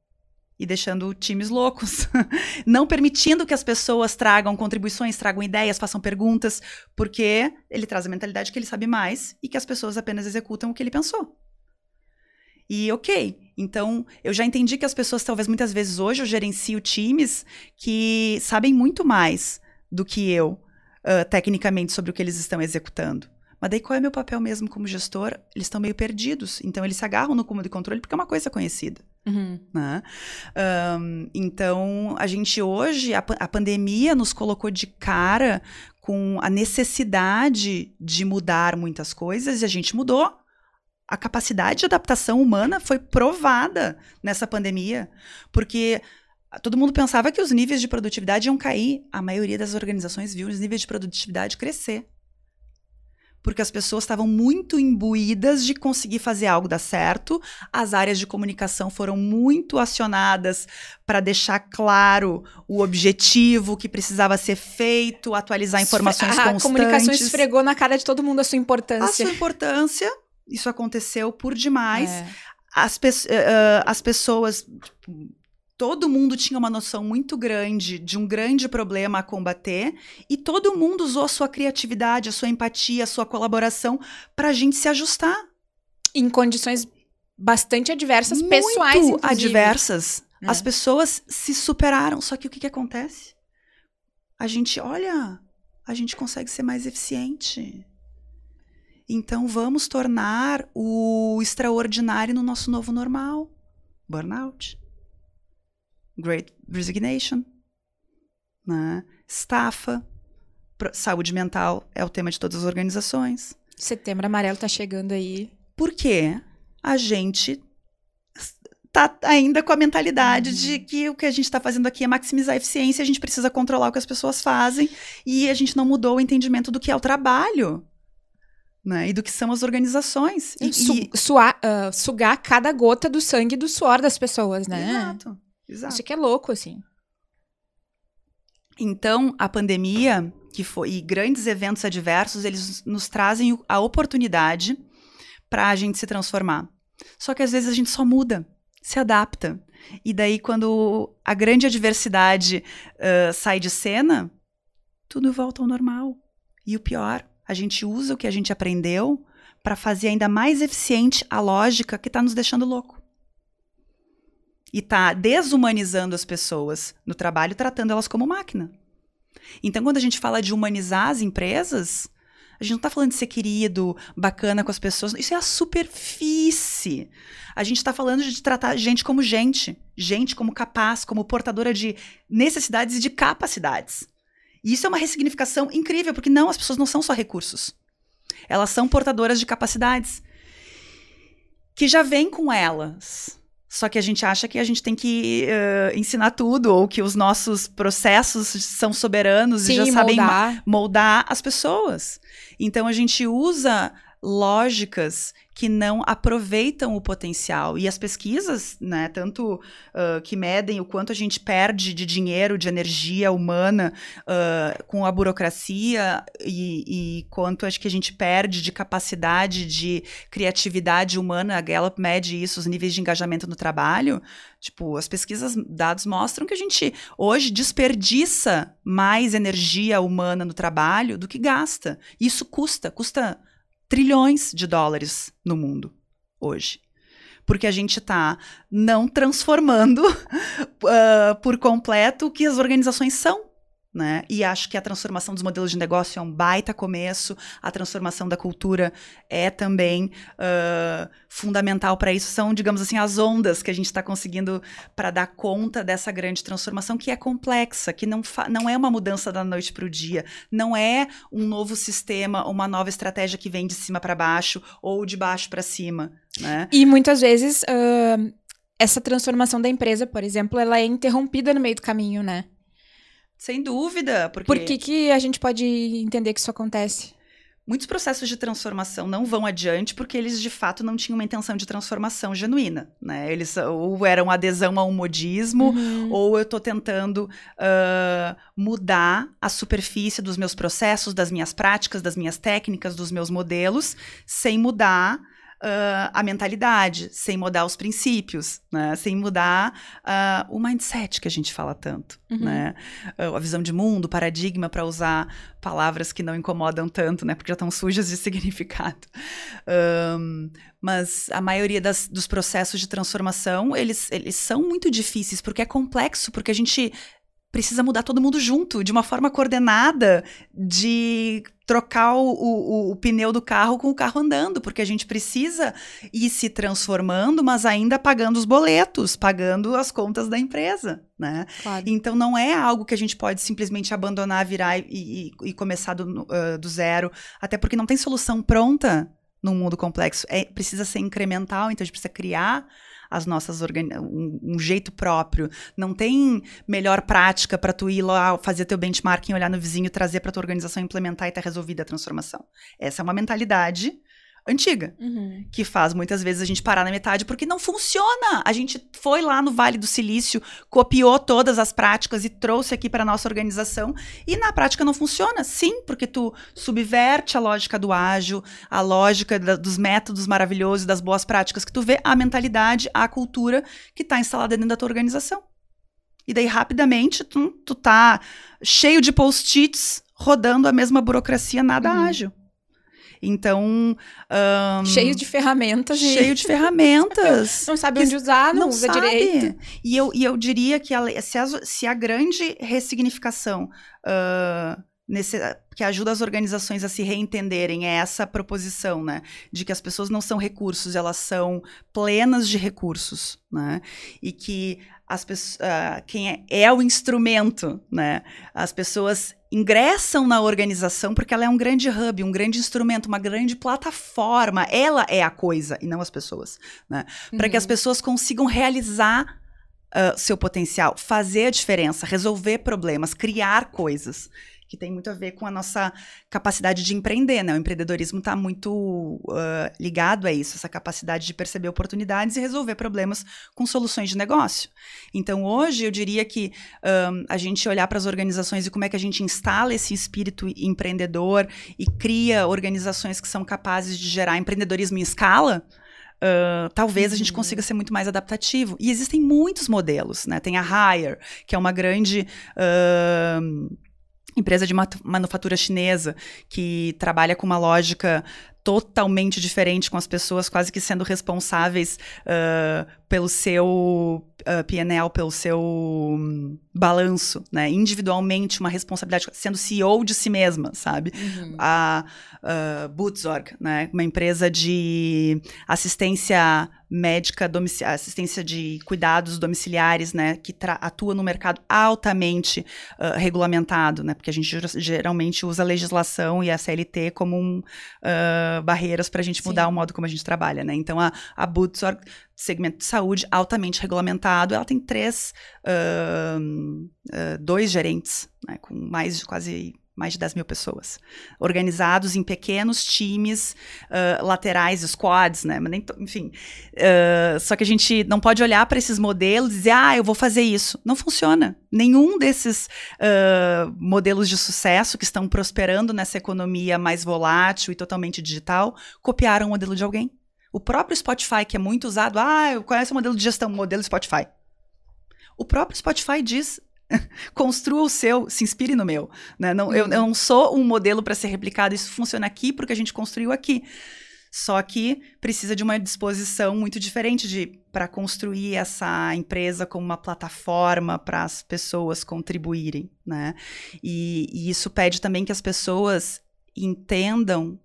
e deixando times loucos, não permitindo que as pessoas tragam contribuições, tragam ideias, façam perguntas, porque ele traz a mentalidade que ele sabe mais e que as pessoas apenas executam o que ele pensou. E ok, então eu já entendi que as pessoas, talvez muitas vezes hoje, eu gerencio times que sabem muito mais do que eu, uh, tecnicamente, sobre o que eles estão executando. Mas daí qual é meu papel mesmo como gestor? Eles estão meio perdidos. Então eles se agarram no comando de controle porque é uma coisa conhecida. Uhum. Né? Um, então a gente hoje, a, a pandemia nos colocou de cara com a necessidade de mudar muitas coisas e a gente mudou. A capacidade de adaptação humana foi provada nessa pandemia, porque todo mundo pensava que os níveis de produtividade iam cair. A maioria das organizações viu os níveis de produtividade crescer porque as pessoas estavam muito imbuídas de conseguir fazer algo dar certo. As áreas de comunicação foram muito acionadas para deixar claro o objetivo que precisava ser feito, atualizar informações a constantes. A comunicação esfregou na cara de todo mundo a sua importância. A sua importância. Isso aconteceu por demais. É. As, pe uh, as pessoas tipo, todo mundo tinha uma noção muito grande de um grande problema a combater e todo mundo usou a sua criatividade, a sua empatia, a sua colaboração para a gente se ajustar. Em condições bastante adversas, muito pessoais, inclusive. adversas. É. As pessoas se superaram. Só que o que, que acontece? A gente, olha, a gente consegue ser mais eficiente. Então vamos tornar o extraordinário no nosso novo normal. Burnout. Great Resignation, né? estafa, saúde mental é o tema de todas as organizações. Setembro Amarelo está chegando aí. Porque a gente tá ainda com a mentalidade uhum. de que o que a gente está fazendo aqui é maximizar a eficiência, a gente precisa controlar o que as pessoas fazem e a gente não mudou o entendimento do que é o trabalho. Né, e do que são as organizações. E, Su e... Suar, uh, sugar cada gota do sangue e do suor das pessoas, né? Exato. Exato. Isso que é louco, assim. Então, a pandemia que foi, e grandes eventos adversos, eles nos trazem a oportunidade para a gente se transformar. Só que às vezes a gente só muda, se adapta. E daí, quando a grande adversidade uh, sai de cena, tudo volta ao normal. E o pior, a gente usa o que a gente aprendeu para fazer ainda mais eficiente a lógica que está nos deixando louco e está desumanizando as pessoas no trabalho, tratando elas como máquina. Então, quando a gente fala de humanizar as empresas, a gente não está falando de ser querido, bacana com as pessoas. Isso é a superfície. A gente está falando de tratar gente como gente. Gente como capaz, como portadora de necessidades e de capacidades. E isso é uma ressignificação incrível, porque não, as pessoas não são só recursos. Elas são portadoras de capacidades. Que já vem com elas. Só que a gente acha que a gente tem que uh, ensinar tudo, ou que os nossos processos são soberanos Sim, e já sabem moldar. moldar as pessoas. Então a gente usa lógicas que não aproveitam o potencial. E as pesquisas, né, tanto uh, que medem o quanto a gente perde de dinheiro, de energia humana uh, com a burocracia e, e, quanto acho que a gente perde de capacidade de criatividade humana, a Gallup mede isso, os níveis de engajamento no trabalho. Tipo, as pesquisas, dados mostram que a gente hoje desperdiça mais energia humana no trabalho do que gasta. Isso custa, custa trilhões de dólares no mundo hoje. Porque a gente está não transformando uh, por completo o que as organizações são. Né? E acho que a transformação dos modelos de negócio é um baita começo, a transformação da cultura é também uh, fundamental para isso. São, digamos assim, as ondas que a gente está conseguindo para dar conta dessa grande transformação que é complexa, que não, não é uma mudança da noite para o dia, não é um novo sistema, uma nova estratégia que vem de cima para baixo ou de baixo para cima. Né? E muitas vezes. Uh, essa transformação da empresa, por exemplo, ela é interrompida no meio do caminho, né? Sem dúvida. Porque... Por que, que a gente pode entender que isso acontece? Muitos processos de transformação não vão adiante porque eles de fato não tinham uma intenção de transformação genuína, né? Eles ou eram adesão a um modismo, uhum. ou eu estou tentando uh, mudar a superfície dos meus processos, das minhas práticas, das minhas técnicas, dos meus modelos, sem mudar uh, a mentalidade, sem mudar os princípios, né? sem mudar uh, o mindset que a gente fala tanto. Uhum. Né? Uh, a visão de mundo, o paradigma, para usar palavras que não incomodam tanto, né? porque já estão sujas de significado. Um, mas a maioria das, dos processos de transformação, eles, eles são muito difíceis, porque é complexo, porque a gente precisa mudar todo mundo junto, de uma forma coordenada, de trocar o, o, o, pneu do carro com o carro andando, porque a gente precisa ir se transformando, mas ainda pagando os boletos, pagando as contas da empresa, né? Claro. Então não é algo que a gente pode simplesmente abandonar, virar e, e, e começar do, uh, do zero, até porque não tem solução pronta num mundo complexo. É, precisa ser incremental, então a gente precisa criar as nossas um, um, jeito próprio. Não tem melhor prática para tu ir lá fazer teu benchmarking, olhar no vizinho, trazer para tua organização implementar e tá resolvida a transformação. Essa é uma mentalidade antiga, uhum. que faz muitas vezes a gente parar na metade porque não funciona. A gente foi lá no Vale do Silício, copiou todas as práticas e trouxe aqui para nossa organização e na prática não funciona. Sim, porque tu subverte a lógica do ágil, a lógica da, dos métodos maravilhosos, das boas práticas que tu vê, a mentalidade, a cultura que está instalada dentro da tua organização. E daí rapidamente tu, tu tá cheio de post-its rodando a mesma burocracia nada uhum. ágil. Então. Um, cheio de ferramentas. Cheio de ferramentas. não sabe onde usar, não, não usa sabe. direito. E eu, e eu diria que a, se, a, se a grande ressignificação. Uh, Nesse, que ajuda as organizações a se reentenderem é essa proposição, né, de que as pessoas não são recursos, elas são plenas de recursos, né, e que as pessoas, uh, quem é, é o instrumento, né, as pessoas ingressam na organização porque ela é um grande hub, um grande instrumento, uma grande plataforma. Ela é a coisa e não as pessoas, né? Uhum. Para que as uhum. pessoas consigam realizar uh, seu potencial, fazer a diferença, resolver problemas, criar coisas que tem muito a ver com a nossa capacidade de empreender, né? O empreendedorismo está muito uh, ligado a isso, essa capacidade de perceber oportunidades e resolver problemas com soluções de negócio. Então, hoje, eu diria que um, a gente olhar para as organizações e como é que a gente instala esse espírito empreendedor e cria organizações que são capazes de gerar empreendedorismo em escala, Uh, talvez a gente uhum. consiga ser muito mais adaptativo. E existem muitos modelos, né? Tem a Hire, que é uma grande uh, empresa de manufatura chinesa que trabalha com uma lógica totalmente diferente com as pessoas quase que sendo responsáveis uh, pelo seu uh, PNL, pelo seu um, balanço, né? Individualmente, uma responsabilidade, sendo CEO de si mesma, sabe? Uhum. A uh, Butzorg, né? Uma empresa de assistência médica, assistência de cuidados domiciliares, né? Que atua no mercado altamente uh, regulamentado, né? Porque a gente geralmente usa a legislação e a CLT como um, barreiras para a gente mudar Sim. o modo como a gente trabalha, né? Então, a, a Butzorg segmento de saúde altamente regulamentado. Ela tem três, uh, uh, dois gerentes, né, com mais de quase mais de 10 mil pessoas, organizados em pequenos times uh, laterais, squads, né? Mas nem enfim, uh, só que a gente não pode olhar para esses modelos e dizer, ah, eu vou fazer isso. Não funciona. Nenhum desses uh, modelos de sucesso que estão prosperando nessa economia mais volátil e totalmente digital copiaram o modelo de alguém. O próprio Spotify, que é muito usado, ah, conhece o modelo de gestão, modelo Spotify. O próprio Spotify diz construa o seu, se inspire no meu. Né? Não, uhum. eu, eu, não sou um modelo para ser replicado, isso funciona aqui porque a gente construiu aqui. Só que precisa de uma disposição muito diferente de para construir essa empresa como uma plataforma para as pessoas contribuírem, né? E, e, isso pede também que as pessoas entendam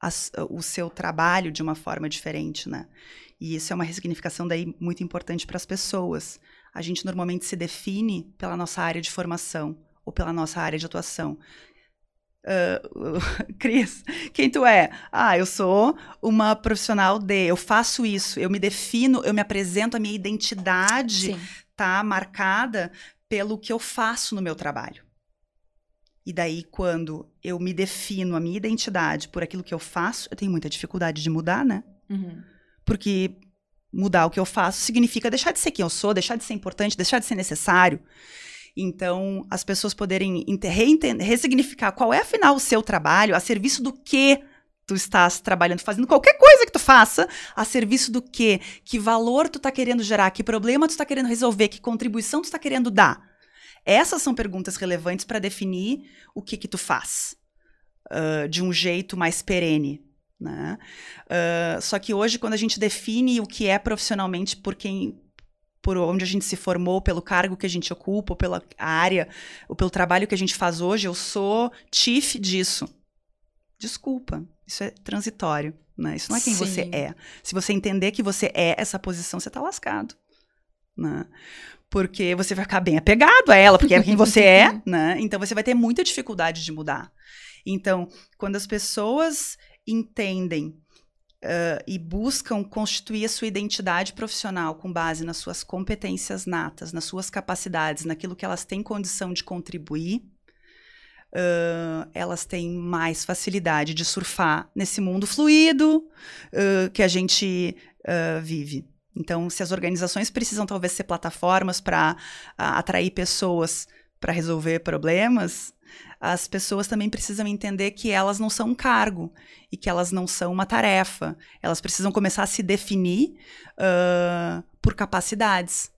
as, o seu trabalho de uma forma diferente, né? E isso é uma ressignificação daí muito importante para as pessoas. A gente normalmente se define pela nossa área de formação ou pela nossa área de atuação. Uh, Cris, quem tu é? Ah, eu sou uma profissional de, eu faço isso, eu me defino, eu me apresento, a minha identidade Sim. tá marcada pelo que eu faço no meu trabalho. E daí, quando eu me defino a minha identidade por aquilo que eu faço, eu tenho muita dificuldade de mudar, né? Uhum. Porque mudar o que eu faço significa deixar de ser quem eu sou, deixar de ser importante, deixar de ser necessário. Então, as pessoas poderem ressignificar qual é, afinal, o seu trabalho, a serviço do que tu estás trabalhando, fazendo qualquer coisa que tu faça, a serviço do que, que valor tu está querendo gerar, que problema tu está querendo resolver, que contribuição tu está querendo dar. Essas são perguntas relevantes para definir o que que tu faz uh, de um jeito mais perene. Né? Uh, só que hoje, quando a gente define o que é profissionalmente por quem por onde a gente se formou, pelo cargo que a gente ocupa, ou pela área, ou pelo trabalho que a gente faz hoje, eu sou chief disso. Desculpa, isso é transitório, né? Isso não é quem Sim. você é. Se você entender que você é essa posição, você está lascado. Né? porque você vai ficar bem apegado a ela, porque é quem você é, né? Então você vai ter muita dificuldade de mudar. Então, quando as pessoas entendem uh, e buscam constituir a sua identidade profissional com base nas suas competências natas, nas suas capacidades, naquilo que elas têm condição de contribuir, uh, elas têm mais facilidade de surfar nesse mundo fluido uh, que a gente vive. Então, se as organizações precisam talvez ser plataformas para atrair pessoas para resolver problemas, as pessoas também precisam entender que elas não são um cargo e que elas não são uma tarefa. Elas precisam começar a se definir uh, por capacidades.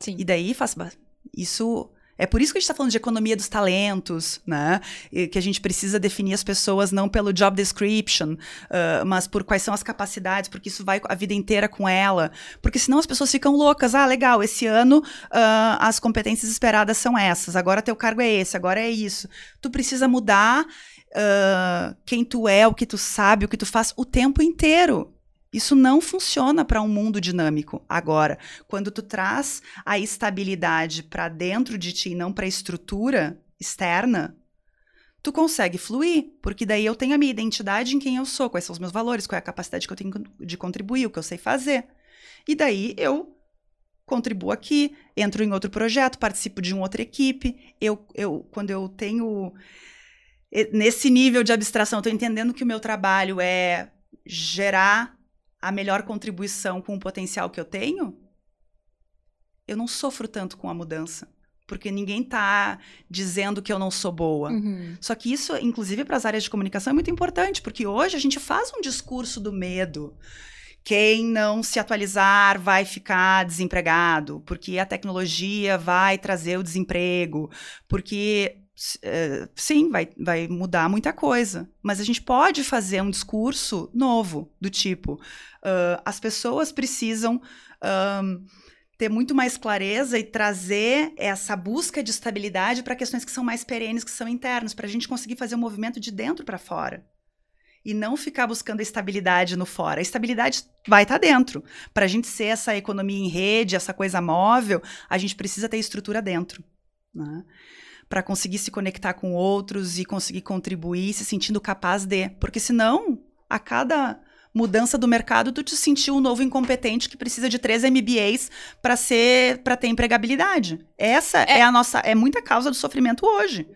Sim. E daí faz isso é por isso que a gente está falando de economia dos talentos, né? E que a gente precisa definir as pessoas não pelo job description, uh, mas por quais são as capacidades, porque isso vai a vida inteira com ela. Porque senão as pessoas ficam loucas. Ah, legal, esse ano uh, as competências esperadas são essas, agora teu cargo é esse, agora é isso. Tu precisa mudar uh, quem tu é, o que tu sabe, o que tu faz o tempo inteiro. Isso não funciona para um mundo dinâmico. Agora, quando tu traz a estabilidade para dentro de ti e não para a estrutura externa, tu consegue fluir, porque daí eu tenho a minha identidade em quem eu sou, quais são os meus valores, qual é a capacidade que eu tenho de contribuir, o que eu sei fazer. E daí eu contribuo aqui, entro em outro projeto, participo de uma outra equipe. Eu, eu quando eu tenho nesse nível de abstração, estou entendendo que o meu trabalho é gerar a melhor contribuição com o potencial que eu tenho, eu não sofro tanto com a mudança. Porque ninguém está dizendo que eu não sou boa. Uhum. Só que isso, inclusive para as áreas de comunicação, é muito importante, porque hoje a gente faz um discurso do medo. Quem não se atualizar vai ficar desempregado, porque a tecnologia vai trazer o desemprego, porque sim, vai, vai mudar muita coisa. Mas a gente pode fazer um discurso novo, do tipo: uh, as pessoas precisam um, ter muito mais clareza e trazer essa busca de estabilidade para questões que são mais perenes, que são internas, para a gente conseguir fazer um movimento de dentro para fora. E não ficar buscando a estabilidade no fora. A estabilidade vai estar tá dentro. Para a gente ser essa economia em rede, essa coisa móvel, a gente precisa ter estrutura dentro. Né? Para conseguir se conectar com outros e conseguir contribuir, se sentindo capaz de. Porque senão, a cada mudança do mercado, tu te sentiu um novo incompetente que precisa de três MBAs para ser para ter empregabilidade. Essa é. é a nossa é muita causa do sofrimento hoje.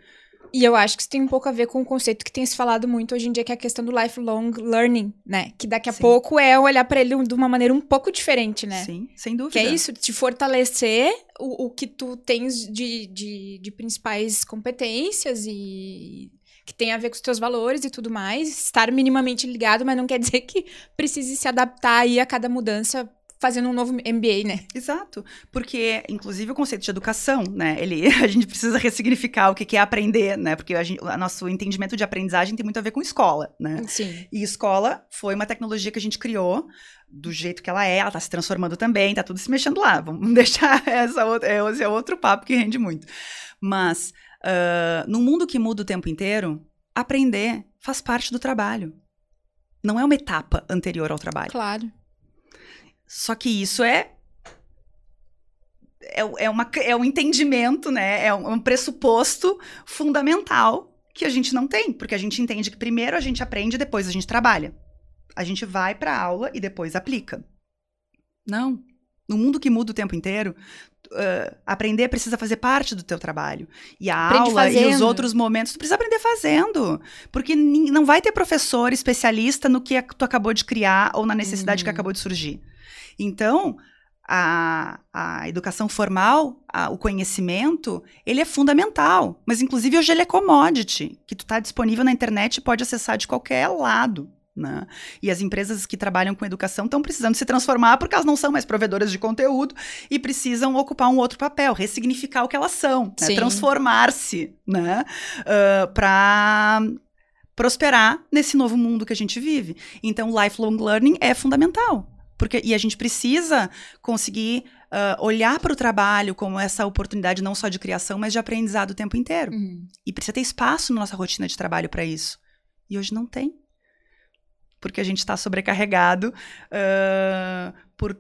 E eu acho que isso tem um pouco a ver com o conceito que tem se falado muito hoje em dia, que é a questão do lifelong learning, né? Que daqui a Sim. pouco é olhar para ele de uma maneira um pouco diferente, né? Sim, sem dúvida. Que é isso, te fortalecer o, o que tu tens de, de, de principais competências e que tem a ver com os teus valores e tudo mais, estar minimamente ligado, mas não quer dizer que precise se adaptar aí a cada mudança fazendo um novo MBA, né? Exato. Porque, inclusive, o conceito de educação, né? Ele, a gente precisa ressignificar o que é aprender, né? Porque a gente, o nosso entendimento de aprendizagem tem muito a ver com escola, né? Sim. E escola foi uma tecnologia que a gente criou do jeito que ela é, ela tá se transformando também, tá tudo se mexendo lá. Vamos deixar essa outra, é, esse é outro papo que rende muito. Mas, uh, num mundo que muda o tempo inteiro, aprender faz parte do trabalho. Não é uma etapa anterior ao trabalho. Claro. Só que isso é é, é, uma, é um entendimento, né? É um, um pressuposto fundamental que a gente não tem, porque a gente entende que primeiro a gente aprende e depois a gente trabalha. A gente vai para a aula e depois aplica. Não. No mundo que muda o tempo inteiro, uh, aprender precisa fazer parte do teu trabalho. E a Aprende aula fazendo. e os outros momentos, tu precisa aprender fazendo. Porque não vai ter professor especialista no que tu acabou de criar ou na necessidade que uhum. acabou de surgir. Então, a, a educação formal, a, o conhecimento, ele é fundamental. Mas, inclusive, hoje ele é commodity, que tu está disponível na internet e pode acessar de qualquer lado. Né? E as empresas que trabalham com educação estão precisando se transformar porque elas não são mais provedoras de conteúdo e precisam ocupar um outro papel, ressignificar o que elas são, né? transformar-se né? Uh, para prosperar nesse novo mundo que a gente vive. Então, lifelong learning é fundamental. Porque, e a gente precisa conseguir uh, olhar para o trabalho como essa oportunidade não só de criação, mas de aprendizado o tempo inteiro. Uhum. E precisa ter espaço na nossa rotina de trabalho para isso. E hoje não tem. Porque a gente está sobrecarregado uh, por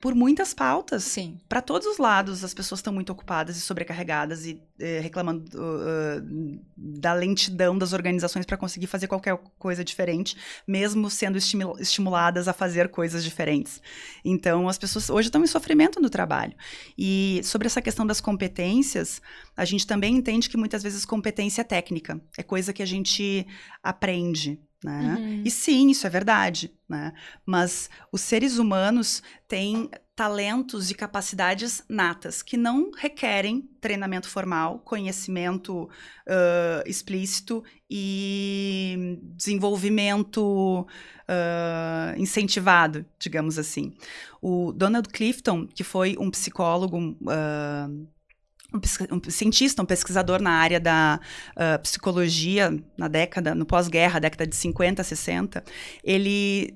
por muitas pautas. Sim. Para todos os lados, as pessoas estão muito ocupadas e sobrecarregadas e eh, reclamando uh, da lentidão das organizações para conseguir fazer qualquer coisa diferente, mesmo sendo estimuladas a fazer coisas diferentes. Então, as pessoas hoje estão em sofrimento no trabalho. E sobre essa questão das competências, a gente também entende que muitas vezes competência é técnica, é coisa que a gente aprende. Né? Uhum. E sim, isso é verdade, né? Mas os seres humanos têm talentos e capacidades natas que não requerem treinamento formal, conhecimento uh, explícito e desenvolvimento uh, incentivado, digamos assim. O Donald Clifton, que foi um psicólogo uh, um, cientista, um pesquisador na área da uh, psicologia na década, no pós-guerra, década de 50, 60, ele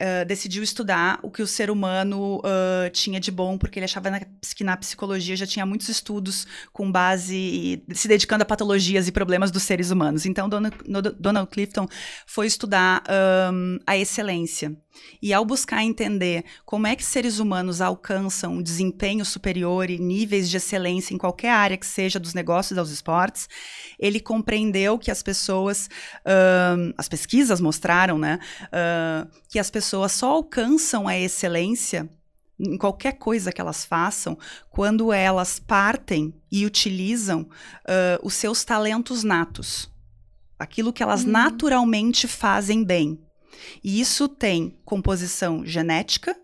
Uh, decidiu estudar o que o ser humano uh, tinha de bom, porque ele achava na, que na psicologia já tinha muitos estudos com base se dedicando a patologias e problemas dos seres humanos. Então, Donald, Donald Clifton foi estudar um, a excelência. E ao buscar entender como é que seres humanos alcançam um desempenho superior e níveis de excelência em qualquer área que seja dos negócios aos esportes, ele compreendeu que as pessoas, uh, as pesquisas mostraram, né, uh, que as pessoas só alcançam a excelência em qualquer coisa que elas façam, quando elas partem e utilizam uh, os seus talentos natos, aquilo que elas uhum. naturalmente fazem bem. E isso tem composição genética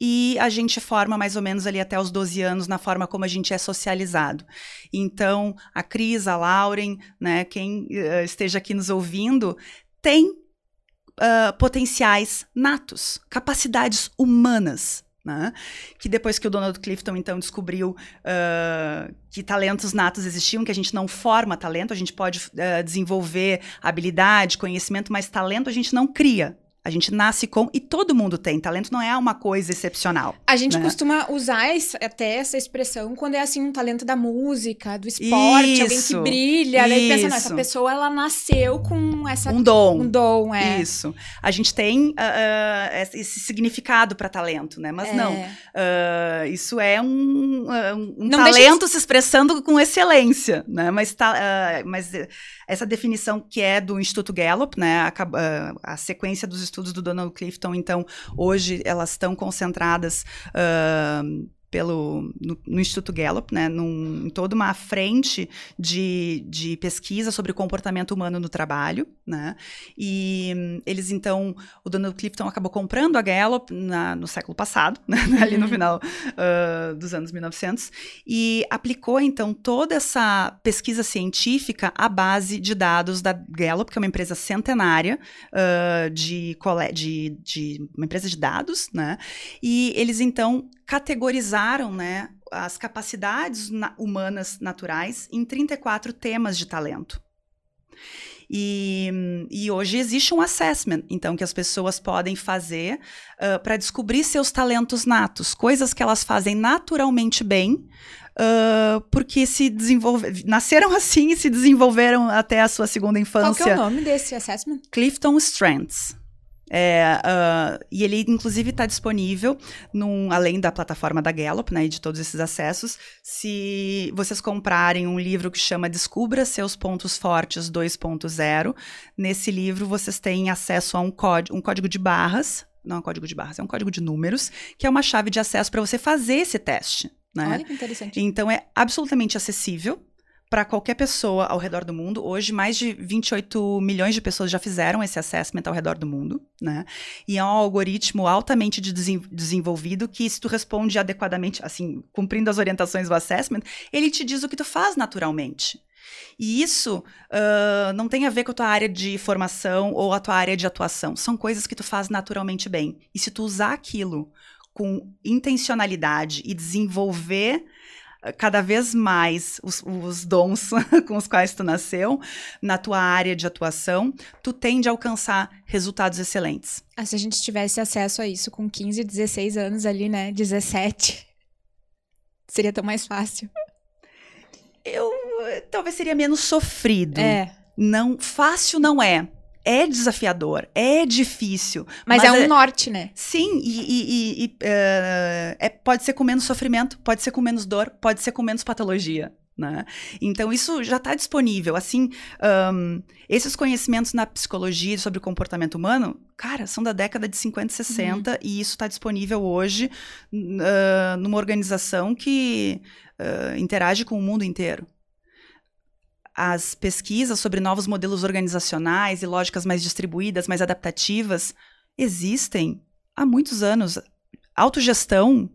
e a gente forma mais ou menos ali até os 12 anos na forma como a gente é socializado. Então, a Cris, a Lauren, né, quem uh, esteja aqui nos ouvindo, tem uh, potenciais natos, capacidades humanas né? Que depois que o Donald Clifton então descobriu uh, que talentos natos existiam, que a gente não forma talento, a gente pode uh, desenvolver habilidade, conhecimento, mas talento a gente não cria. A gente nasce com e todo mundo tem. Talento não é uma coisa excepcional. A gente né? costuma usar esse, até essa expressão quando é assim um talento da música, do esporte, isso, alguém que brilha. Daí pensa, não, essa pessoa ela nasceu com essa um dom. Um dom, é. Isso. A gente tem uh, uh, esse significado para talento, né? Mas é. não. Uh, isso é um, um talento de... se expressando com excelência, né? Mas, tá, mas essa definição que é do Instituto Gallup, né? A, a sequência dos estudos do Donald Clifton, então, hoje elas estão concentradas. Uh, pelo, no, no, Instituto Gallup, né, num, em toda uma frente de, de pesquisa sobre o comportamento humano no trabalho, né, e eles então, o Donald Clifton acabou comprando a Gallup na, no século passado, né, ali no uhum. final uh, dos anos 1900, e aplicou então toda essa pesquisa científica à base de dados da Gallup, que é uma empresa centenária uh, de, de, de uma empresa de dados, né, e eles então categorizaram né, as capacidades na humanas naturais em 34 temas de talento. E, e, hoje existe um assessment, então, que as pessoas podem fazer uh, para descobrir seus talentos natos, coisas que elas fazem naturalmente bem, uh, porque se desenvolve, nasceram assim e se desenvolveram até a sua segunda infância. Qual é o nome desse assessment? Clifton Strengths. É, uh, e ele, inclusive, está disponível, num, além da plataforma da Gallup, né, e de todos esses acessos. Se vocês comprarem um livro que chama Descubra Seus Pontos Fortes 2.0, nesse livro vocês têm acesso a um, código, um código de barras, não é um código de barras, é um código de números, que é uma chave de acesso para você fazer esse teste. Né? Olha que interessante. Então é absolutamente acessível para qualquer pessoa ao redor do mundo. Hoje, mais de 28 milhões de pessoas já fizeram esse assessment ao redor do mundo, né? E é um algoritmo altamente de desenvolvido que, se tu responde adequadamente, assim, cumprindo as orientações do assessment, ele te diz o que tu faz naturalmente. E isso uh, não tem a ver com a tua área de formação ou a tua área de atuação. São coisas que tu faz naturalmente bem. E se tu usar aquilo com intencionalidade e desenvolver cada vez mais os, os dons com os quais tu nasceu na tua área de atuação, tu tende a alcançar resultados excelentes. Ah, se a gente tivesse acesso a isso com 15, 16 anos ali, né? 17, seria tão mais fácil. Eu talvez seria menos sofrido. É. Não, fácil não é. É desafiador, é difícil. Mas, mas é um é... norte, né? Sim, e, e, e uh, é, pode ser com menos sofrimento, pode ser com menos dor, pode ser com menos patologia. Né? Então, isso já está disponível. Assim, um, esses conhecimentos na psicologia sobre o comportamento humano, cara, são da década de 50 e 60 uhum. e isso está disponível hoje uh, numa organização que uh, interage com o mundo inteiro. As pesquisas sobre novos modelos organizacionais e lógicas mais distribuídas, mais adaptativas, existem há muitos anos. Autogestão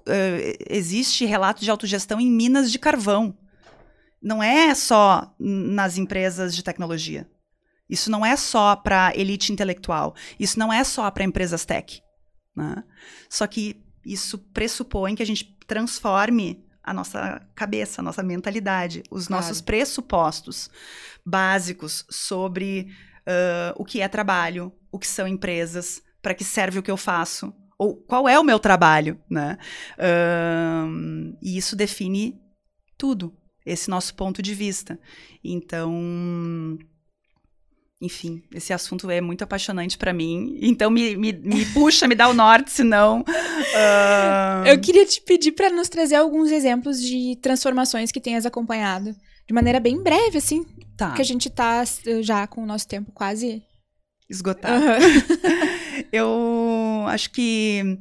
Uh, existe relato de autogestão em minas de carvão. Não é só nas empresas de tecnologia. Isso não é só para elite intelectual. Isso não é só para empresas tech. Né? Só que isso pressupõe que a gente transforme a nossa cabeça, a nossa mentalidade, os claro. nossos pressupostos básicos sobre uh, o que é trabalho, o que são empresas, para que serve o que eu faço, ou qual é o meu trabalho, né? Uh, e isso define tudo, esse nosso ponto de vista. Então, enfim, esse assunto é muito apaixonante para mim. Então me, me, me puxa, me dá o norte, senão. Uh... Eu queria te pedir para nos trazer alguns exemplos de transformações que tenhas acompanhado. De maneira bem breve, assim. Tá. Que a gente tá eh, já com o nosso tempo quase esgotado. Uhum. eu acho que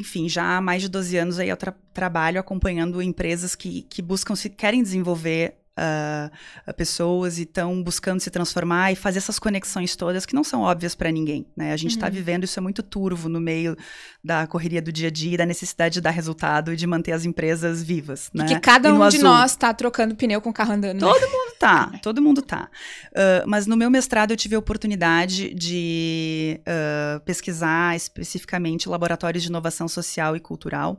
enfim, já há mais de 12 anos aí eu tra trabalho acompanhando empresas que, que buscam se querem desenvolver uh, pessoas e estão buscando se transformar e fazer essas conexões todas que não são óbvias para ninguém. Né? A gente está uhum. vivendo isso é muito turvo no meio da correria do dia a dia, da necessidade de dar resultado e de manter as empresas vivas. Né? Que cada um azul. de nós está trocando pneu com o carro andando. Né? Todo mundo tá, todo mundo tá. Uh, mas no meu mestrado eu tive a oportunidade de uh, pesquisar especificamente laboratórios de inovação social e cultural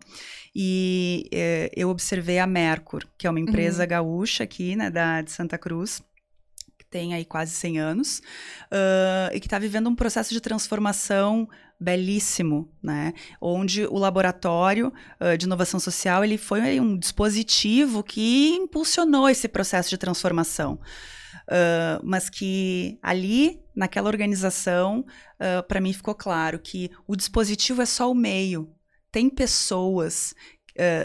e eh, eu observei a Mercur, que é uma empresa uhum. gaúcha aqui, né, da, de Santa Cruz, tem aí quase 100 anos, uh, e que está vivendo um processo de transformação belíssimo, né? Onde o laboratório uh, de inovação social ele foi um dispositivo que impulsionou esse processo de transformação. Uh, mas que ali, naquela organização, uh, para mim ficou claro que o dispositivo é só o meio, tem pessoas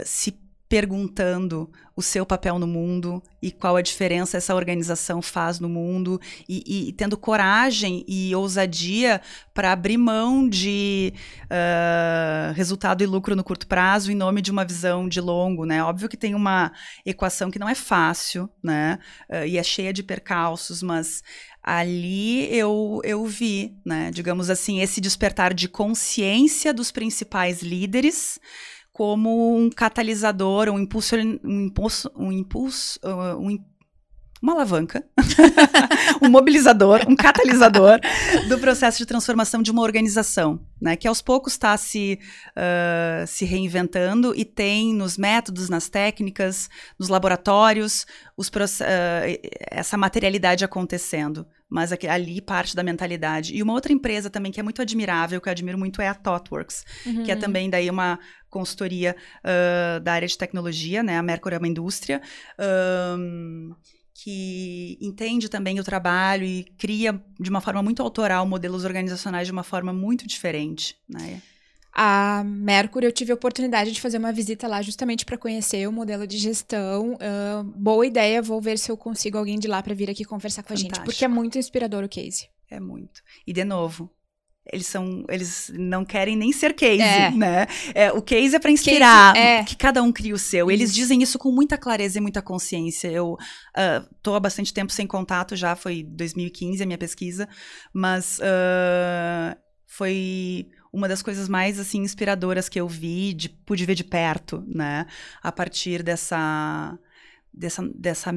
se perguntando o seu papel no mundo e qual a diferença essa organização faz no mundo e, e tendo coragem e ousadia para abrir mão de uh, resultado e lucro no curto prazo em nome de uma visão de longo, né? Óbvio que tem uma equação que não é fácil, né? Uh, e é cheia de percalços, mas ali eu, eu vi, né, digamos assim, esse despertar de consciência dos principais líderes como um catalisador, um impulso, um impulso, um impulso, uh, um, uma alavanca, um mobilizador, um catalisador do processo de transformação de uma organização, né? Que aos poucos está se, uh, se reinventando e tem nos métodos, nas técnicas, nos laboratórios, os, uh, essa materialidade acontecendo. Mas ali parte da mentalidade. E uma outra empresa também que é muito admirável, que eu admiro muito, é a ThoughtWorks, uhum. que é também daí uma consultoria uh, da área de tecnologia, né? A Mercury é uma indústria. Um, que entende também o trabalho e cria de uma forma muito autoral modelos organizacionais de uma forma muito diferente, né? A Mercury, eu tive a oportunidade de fazer uma visita lá justamente para conhecer o modelo de gestão. Uh, boa ideia, vou ver se eu consigo alguém de lá para vir aqui conversar com Fantástico. a gente, porque é muito inspirador o case. É muito. E de novo, eles são eles não querem nem ser case, é. né? É, o case é para inspirar, case, é. que cada um cria o seu. Eles dizem isso com muita clareza e muita consciência. Eu uh, tô há bastante tempo sem contato já, foi 2015 a minha pesquisa, mas uh, foi uma das coisas mais assim inspiradoras que eu vi, de, pude ver de perto, né? A partir dessa dessa, dessa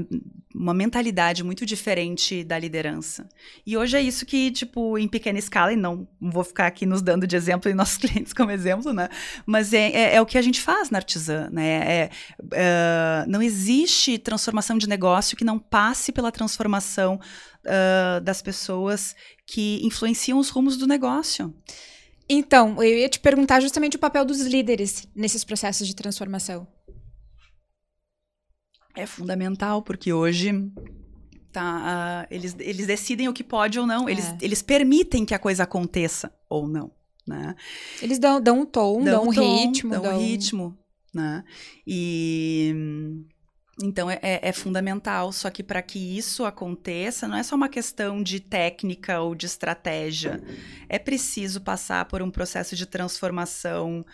uma mentalidade muito diferente da liderança. E hoje é isso que, tipo, em pequena escala, e não vou ficar aqui nos dando de exemplo e nossos clientes como exemplo, né? Mas é, é, é o que a gente faz na artesã, né? É, é, não existe transformação de negócio que não passe pela transformação uh, das pessoas que influenciam os rumos do negócio. Então, eu ia te perguntar justamente o papel dos líderes nesses processos de transformação é fundamental, porque hoje Tá, uh, eles, eles decidem o que pode ou não, é. eles, eles permitem que a coisa aconteça ou não. Né? Eles dão, dão um tom, dão, dão um tom, ritmo. Dão, dão um ritmo. Né? E então é, é, é, fundamental, só que para que isso aconteça, não é só uma questão de técnica ou de estratégia. É preciso passar por um processo de transformação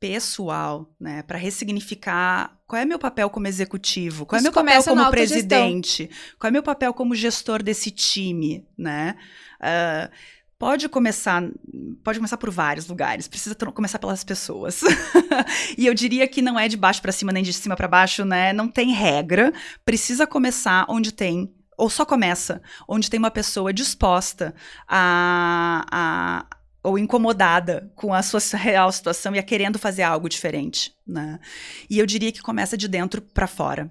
pessoal, né, para ressignificar qual é meu papel como executivo, qual é meu papel como presidente, qual é meu papel como gestor desse time, né? Uh, pode começar, pode começar por vários lugares, precisa começar pelas pessoas. e eu diria que não é de baixo para cima nem de cima para baixo, né? Não tem regra, precisa começar onde tem ou só começa onde tem uma pessoa disposta a, a ou incomodada com a sua real situação e a querendo fazer algo diferente, né? E eu diria que começa de dentro para fora.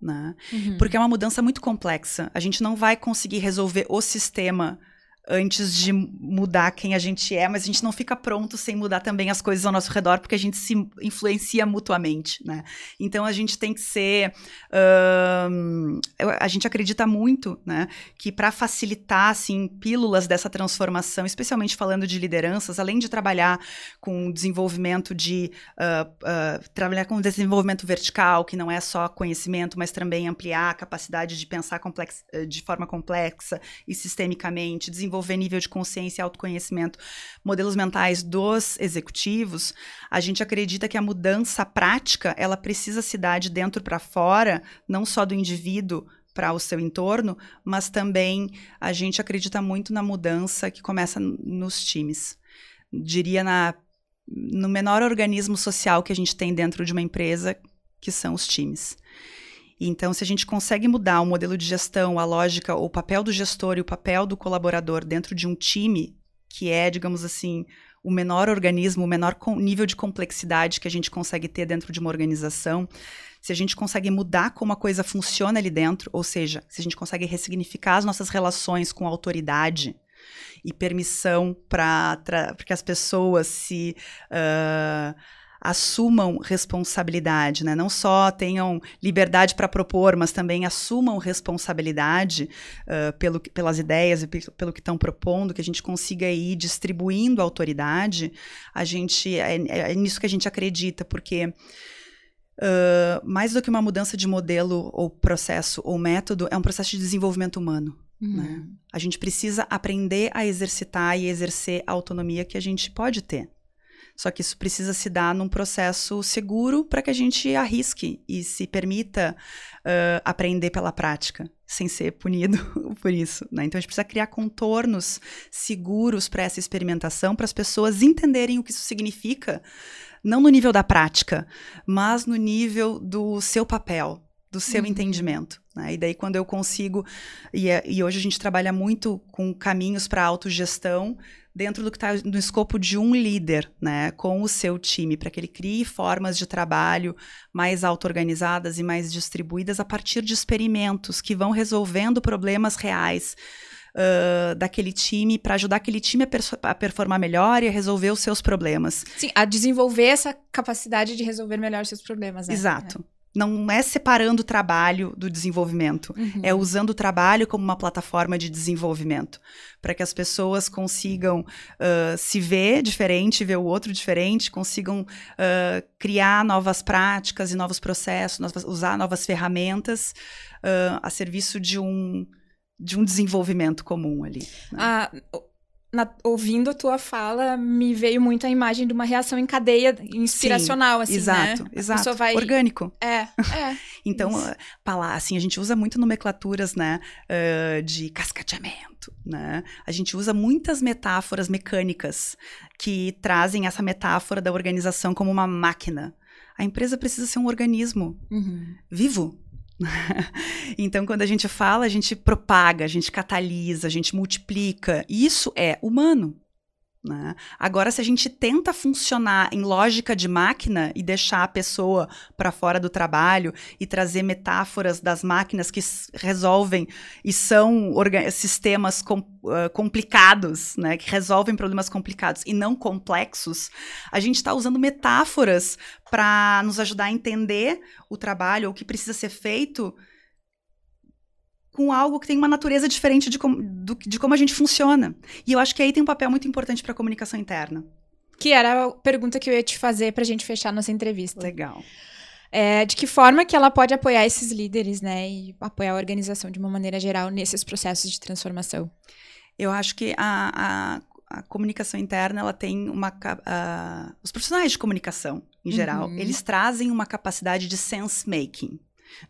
Né? Uhum. Porque é uma mudança muito complexa. A gente não vai conseguir resolver o sistema antes de mudar quem a gente é, mas a gente não fica pronto sem mudar também as coisas ao nosso redor, porque a gente se influencia mutuamente, né? Então a gente tem que ser, a gente acredita muito, né, que para facilitar assim pílulas dessa transformação, especialmente falando de lideranças, além de trabalhar com desenvolvimento de uh, uh, trabalhar com desenvolvimento vertical, que não é só conhecimento, mas também ampliar a capacidade de pensar complex, de forma complexa e sistemicamente, desenvolver desenvolver nível de consciência e autoconhecimento, modelos mentais dos executivos, a gente acredita que a mudança prática, ela precisa se dar de dentro para fora, não só do indivíduo para o seu entorno, mas também a gente acredita muito na mudança que começa nos times. Diria na no menor organismo social que a gente tem dentro de uma empresa, que são os times. Então, se a gente consegue mudar o modelo de gestão, a lógica, o papel do gestor e o papel do colaborador dentro de um time, que é, digamos assim, o menor organismo, o menor nível de complexidade que a gente consegue ter dentro de uma organização, se a gente consegue mudar como a coisa funciona ali dentro, ou seja, se a gente consegue ressignificar as nossas relações com a autoridade e permissão para que as pessoas se. Uh, assumam responsabilidade, né? Não só tenham liberdade para propor, mas também assumam responsabilidade uh, pelo, pelas ideias e pelo que estão propondo, que a gente consiga ir distribuindo a autoridade. A gente é, é nisso que a gente acredita, porque Uh, mais do que uma mudança de modelo ou processo ou método, é um processo de desenvolvimento humano. Uhum. Né? A gente precisa aprender a exercitar e exercer a autonomia que a gente pode ter. Só que isso precisa se dar num processo seguro para que a gente arrisque e se permita uh, aprender pela prática, sem ser punido por isso. Né? Então a gente precisa criar contornos seguros para essa experimentação, para as pessoas entenderem o que isso significa, não no nível da prática, mas no nível do seu papel, do seu uhum. entendimento. Né? E daí, quando eu consigo. E, é, e hoje a gente trabalha muito com caminhos para autogestão dentro do que está no escopo de um líder, né, com o seu time, para que ele crie formas de trabalho mais auto-organizadas e mais distribuídas a partir de experimentos que vão resolvendo problemas reais. Uh, daquele time para ajudar aquele time a, a, performar melhor e a resolver os seus problemas. Sim, a desenvolver essa capacidade de resolver melhor os seus problemas. Né? Exato. Não é separando o trabalho do desenvolvimento, uhum. é usando o trabalho como uma plataforma de desenvolvimento, para que as pessoas consigam uh, se ver diferente, ver o outro diferente, consigam uh, criar novas práticas e novos processos, novas, usar novas ferramentas uh, a serviço de um, de um desenvolvimento comum ali. Né? Ah, na, ouvindo a tua fala, me veio muito a imagem de uma reação em cadeia inspiracional, Sim, assim, exato, né? Exato, vai... Orgânico. É, é. então, falar assim, a gente usa muito nomenclaturas, né, uh, de cascateamento, né? A gente usa muitas metáforas mecânicas que trazem essa metáfora da organização como uma máquina. A empresa precisa ser um organismo uhum. vivo, então, quando a gente fala, a gente propaga, a gente catalisa, a gente multiplica. Isso é humano. Né? Agora, se a gente tenta funcionar em lógica de máquina e deixar a pessoa para fora do trabalho e trazer metáforas das máquinas que resolvem e são sistemas com, uh, complicados, né? que resolvem problemas complicados e não complexos, a gente está usando metáforas para nos ajudar a entender o trabalho, o que precisa ser feito com algo que tem uma natureza diferente de, com, do, de como a gente funciona. E eu acho que aí tem um papel muito importante para a comunicação interna. Que era a pergunta que eu ia te fazer para a gente fechar nossa entrevista. Legal. É, de que forma que ela pode apoiar esses líderes, né? E apoiar a organização de uma maneira geral nesses processos de transformação? Eu acho que a, a, a comunicação interna, ela tem uma... Uh, os profissionais de comunicação, em geral, uhum. eles trazem uma capacidade de sense-making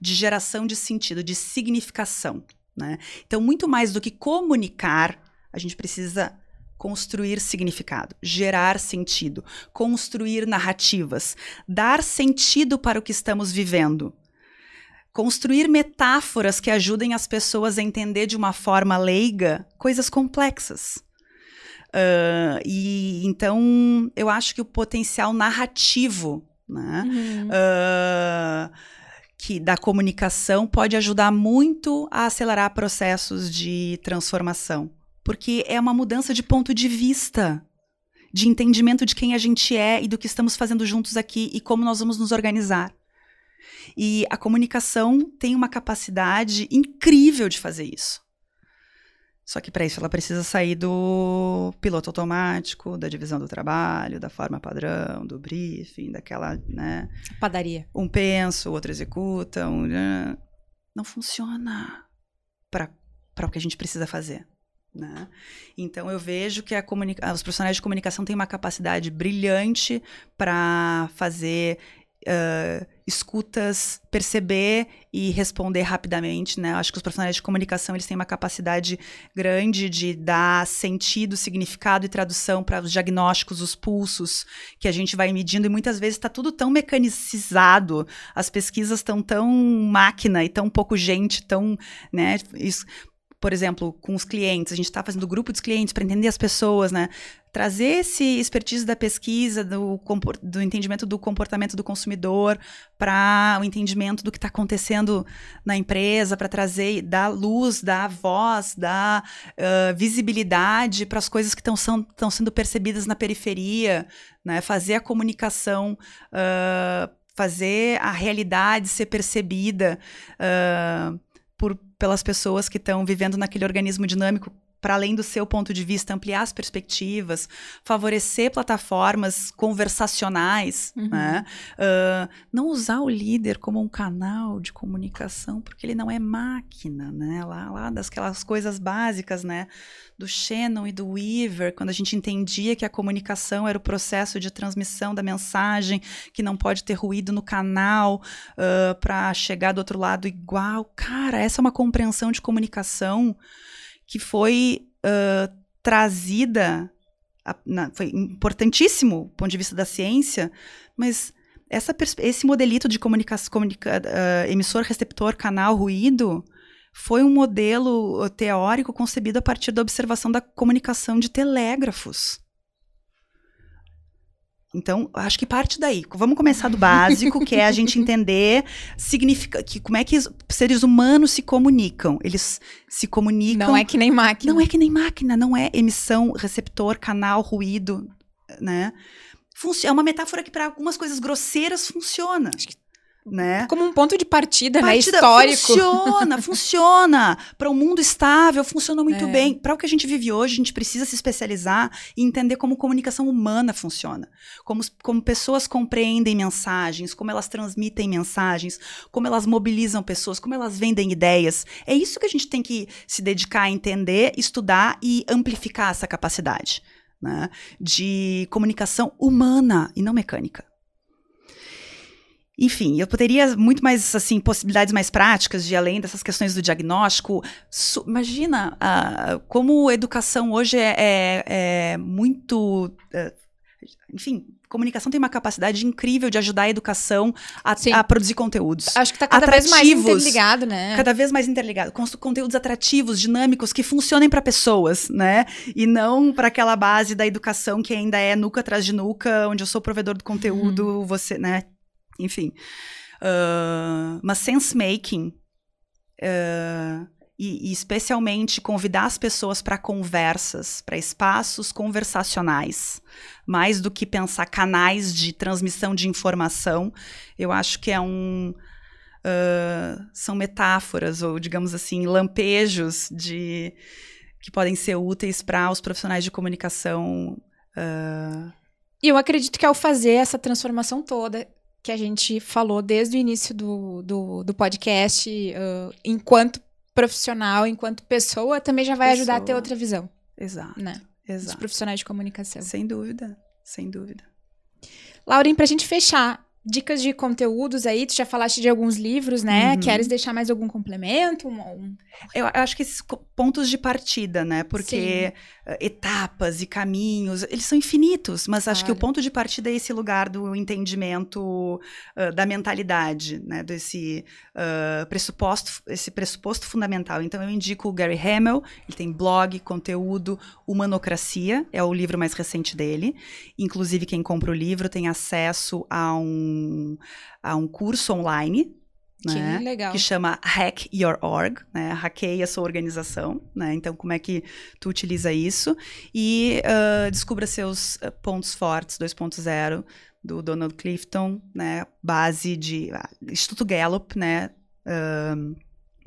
de geração de sentido, de significação. Né? Então, muito mais do que comunicar, a gente precisa construir significado, gerar sentido, construir narrativas, dar sentido para o que estamos vivendo. Construir metáforas que ajudem as pessoas a entender de uma forma leiga coisas complexas. Uh, e então eu acho que o potencial narrativo, né? Uhum. Uh, que da comunicação pode ajudar muito a acelerar processos de transformação, porque é uma mudança de ponto de vista, de entendimento de quem a gente é e do que estamos fazendo juntos aqui e como nós vamos nos organizar. E a comunicação tem uma capacidade incrível de fazer isso. Só que para isso ela precisa sair do piloto automático, da divisão do trabalho, da forma padrão, do briefing, daquela, né? Padaria. Um pensa, o outro executa, um... Não funciona para o que a gente precisa fazer. Né? Então eu vejo que comunica... os profissionais de comunicação têm uma capacidade brilhante para fazer uh, escutas, perceber e responder rapidamente, né? Acho que os profissionais de comunicação eles têm uma capacidade grande de dar sentido, significado e tradução para os diagnósticos, os pulsos que a gente vai medindo e muitas vezes está tudo tão mecanicizado, as pesquisas estão tão máquina e tão pouco gente, tão, né? Isso, por exemplo, com os clientes, a gente está fazendo grupo dos clientes para entender as pessoas, né? Trazer esse expertise da pesquisa, do, do entendimento do comportamento do consumidor para o entendimento do que está acontecendo na empresa, para trazer, dar luz, dar voz, dar uh, visibilidade para as coisas que estão sendo percebidas na periferia, né? Fazer a comunicação. Uh, fazer a realidade ser percebida uh, por pelas pessoas que estão vivendo naquele organismo dinâmico para além do seu ponto de vista, ampliar as perspectivas, favorecer plataformas conversacionais, uhum. né? Uh, não usar o líder como um canal de comunicação, porque ele não é máquina, né? Lá, lá das aquelas coisas básicas, né? Do Shannon e do Weaver, quando a gente entendia que a comunicação era o processo de transmissão da mensagem, que não pode ter ruído no canal uh, para chegar do outro lado igual. Cara, essa é uma compreensão de comunicação que foi uh, trazida, a, na, foi importantíssimo do ponto de vista da ciência, mas essa, esse modelito de comunicação, comunica, uh, emissor, receptor, canal, ruído, foi um modelo teórico concebido a partir da observação da comunicação de telégrafos. Então, acho que parte daí. Vamos começar do básico, que é a gente entender significa, que, como é que seres humanos se comunicam. Eles se comunicam. Não é que nem máquina. Não é que nem máquina, não é emissão, receptor, canal, ruído, né? É uma metáfora que para algumas coisas grosseiras funciona. Acho que né? Como um ponto de partida, né, partida né? Histórico. Funciona, funciona. Para um mundo estável, funciona muito é. bem. Para o que a gente vive hoje, a gente precisa se especializar e entender como comunicação humana funciona. Como, como pessoas compreendem mensagens, como elas transmitem mensagens, como elas mobilizam pessoas, como elas vendem ideias. É isso que a gente tem que se dedicar a entender, estudar e amplificar essa capacidade né? de comunicação humana e não mecânica. Enfim, eu poderia muito mais, assim, possibilidades mais práticas de além dessas questões do diagnóstico. Su imagina uh, como educação hoje é, é, é muito. Uh, enfim, comunicação tem uma capacidade incrível de ajudar a educação a, a produzir conteúdos. Acho que está cada atrativos, vez mais interligado, né? Cada vez mais interligado. Com conteúdos atrativos, dinâmicos, que funcionem para pessoas, né? E não para aquela base da educação que ainda é nuca atrás de nuca, onde eu sou provedor do conteúdo, uhum. você, né? Enfim. Uh, mas sense-making, uh, e, e, especialmente convidar as pessoas para conversas, para espaços conversacionais, mais do que pensar canais de transmissão de informação, eu acho que é um. uh, são metáforas ou, digamos assim, lampejos de que podem ser úteis para os profissionais de comunicação. Uh... E eu acredito que ao fazer essa transformação toda que a gente falou desde o início do, do, do podcast, uh, enquanto profissional, enquanto pessoa, também já vai pessoa. ajudar a ter outra visão. Exato. Né? Exato. Dos profissionais de comunicação. Sem dúvida, sem dúvida. Lauren, para a gente fechar, dicas de conteúdos aí, tu já falaste de alguns livros, né? Uhum. Queres deixar mais algum complemento? Um. Eu, acho que esses pontos de partida, né? Porque uh, etapas e caminhos, eles são infinitos, mas claro. acho que o ponto de partida é esse lugar do entendimento uh, da mentalidade, né? Desse uh, pressuposto, esse pressuposto fundamental. Então eu indico o Gary Hamel, ele tem blog, conteúdo, Humanocracia, é o livro mais recente dele. Inclusive, quem compra o livro tem acesso a um a um curso online que né? Que chama Hack Your Org, né? Hackeia sua organização, né? Então, como é que tu utiliza isso? E uh, descubra seus uh, pontos fortes 2.0 do Donald Clifton, né? Base de uh, Instituto Gallup, né? Uh,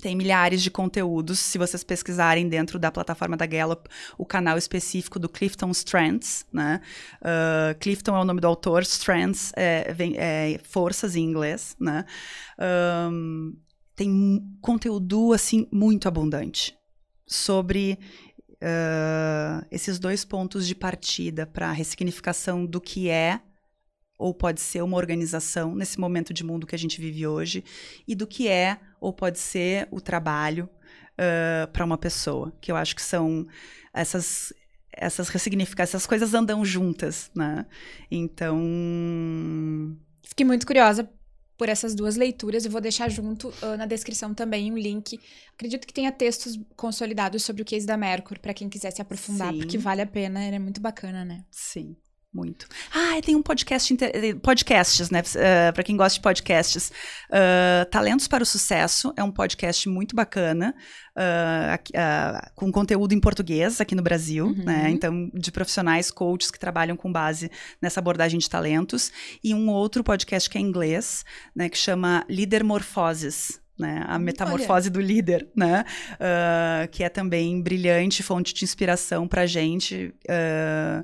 tem milhares de conteúdos. Se vocês pesquisarem dentro da plataforma da Gallup, o canal específico do Clifton Strands, né? Uh, Clifton é o nome do autor, Strands é, vem, é forças em inglês, né? Um, tem conteúdo, assim, muito abundante sobre uh, esses dois pontos de partida para a ressignificação do que é ou pode ser uma organização nesse momento de mundo que a gente vive hoje e do que é ou pode ser o trabalho uh, para uma pessoa, que eu acho que são essas essas ressignificações, essas coisas andam juntas, né? Então, fiquei muito curiosa por essas duas leituras. Eu vou deixar junto uh, na descrição também um link. Acredito que tenha textos consolidados sobre o case da Mercury, para quem quiser se aprofundar, Sim. porque vale a pena, é muito bacana, né? Sim. Muito. Ah, tem um podcast, inter... podcasts, né? Uh, eh, para quem gosta de podcasts. Uh, Talentos para o Sucesso é um podcast muito bacana, uh, com conteúdo em português aqui no Brasil, uhum. né? Então, de profissionais, coaches que trabalham com base nessa abordagem de talentos. E um outro podcast que é em inglês, né? Que chama Líder Morfoses. Né, a metamorfose Olha. do líder, né, que é também brilhante, fonte de inspiração para gente. Uh,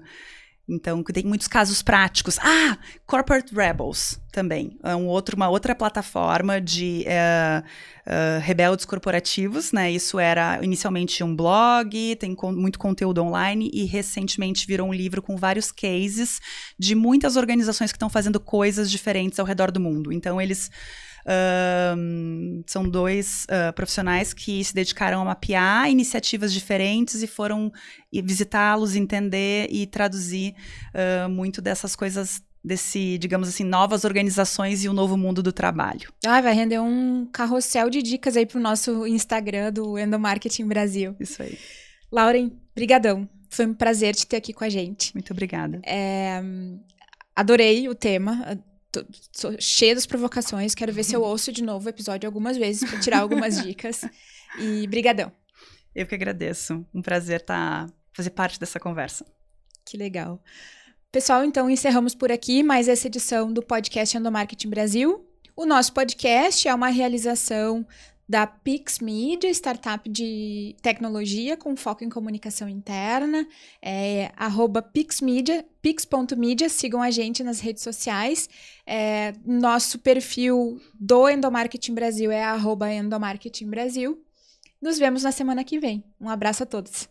então, tem muitos casos práticos. Ah, Corporate Rebels também. É um outro, uma outra plataforma de uh, uh, rebeldes corporativos, né? Isso era inicialmente um blog, tem con muito conteúdo online e recentemente virou um livro com vários cases de muitas organizações que estão fazendo coisas diferentes ao redor do mundo. Então, eles São dois uh, profissionais que se dedicaram a mapear iniciativas diferentes e foram visitá-los, entender e traduzir uh, muito dessas coisas desse, digamos assim, novas organizações e o novo mundo do trabalho. Ah, vai render um carrossel de dicas aí pro nosso Instagram do Endomarketing Brasil. Isso aí. Lauren, brigadão. Foi um prazer te ter aqui com a gente. Muito obrigada. É, adorei o tema tô, tô cheia das provocações. Quero ver se eu ouço de novo o episódio algumas vezes para tirar algumas dicas. E brigadão. Eu que agradeço. Um prazer estar tá, fazer parte dessa conversa. Que legal. Pessoal, então encerramos por aqui mais essa edição do podcast Endomarketing Brasil. O nosso podcast é uma realização da Pix Media, startup de tecnologia com foco em comunicação interna, é arroba pixmedia, pix.media, sigam a gente nas redes sociais. É, nosso perfil do Endomarketing Brasil é arroba Endomarketing Brasil. Nos vemos na semana que vem. Um abraço a todos.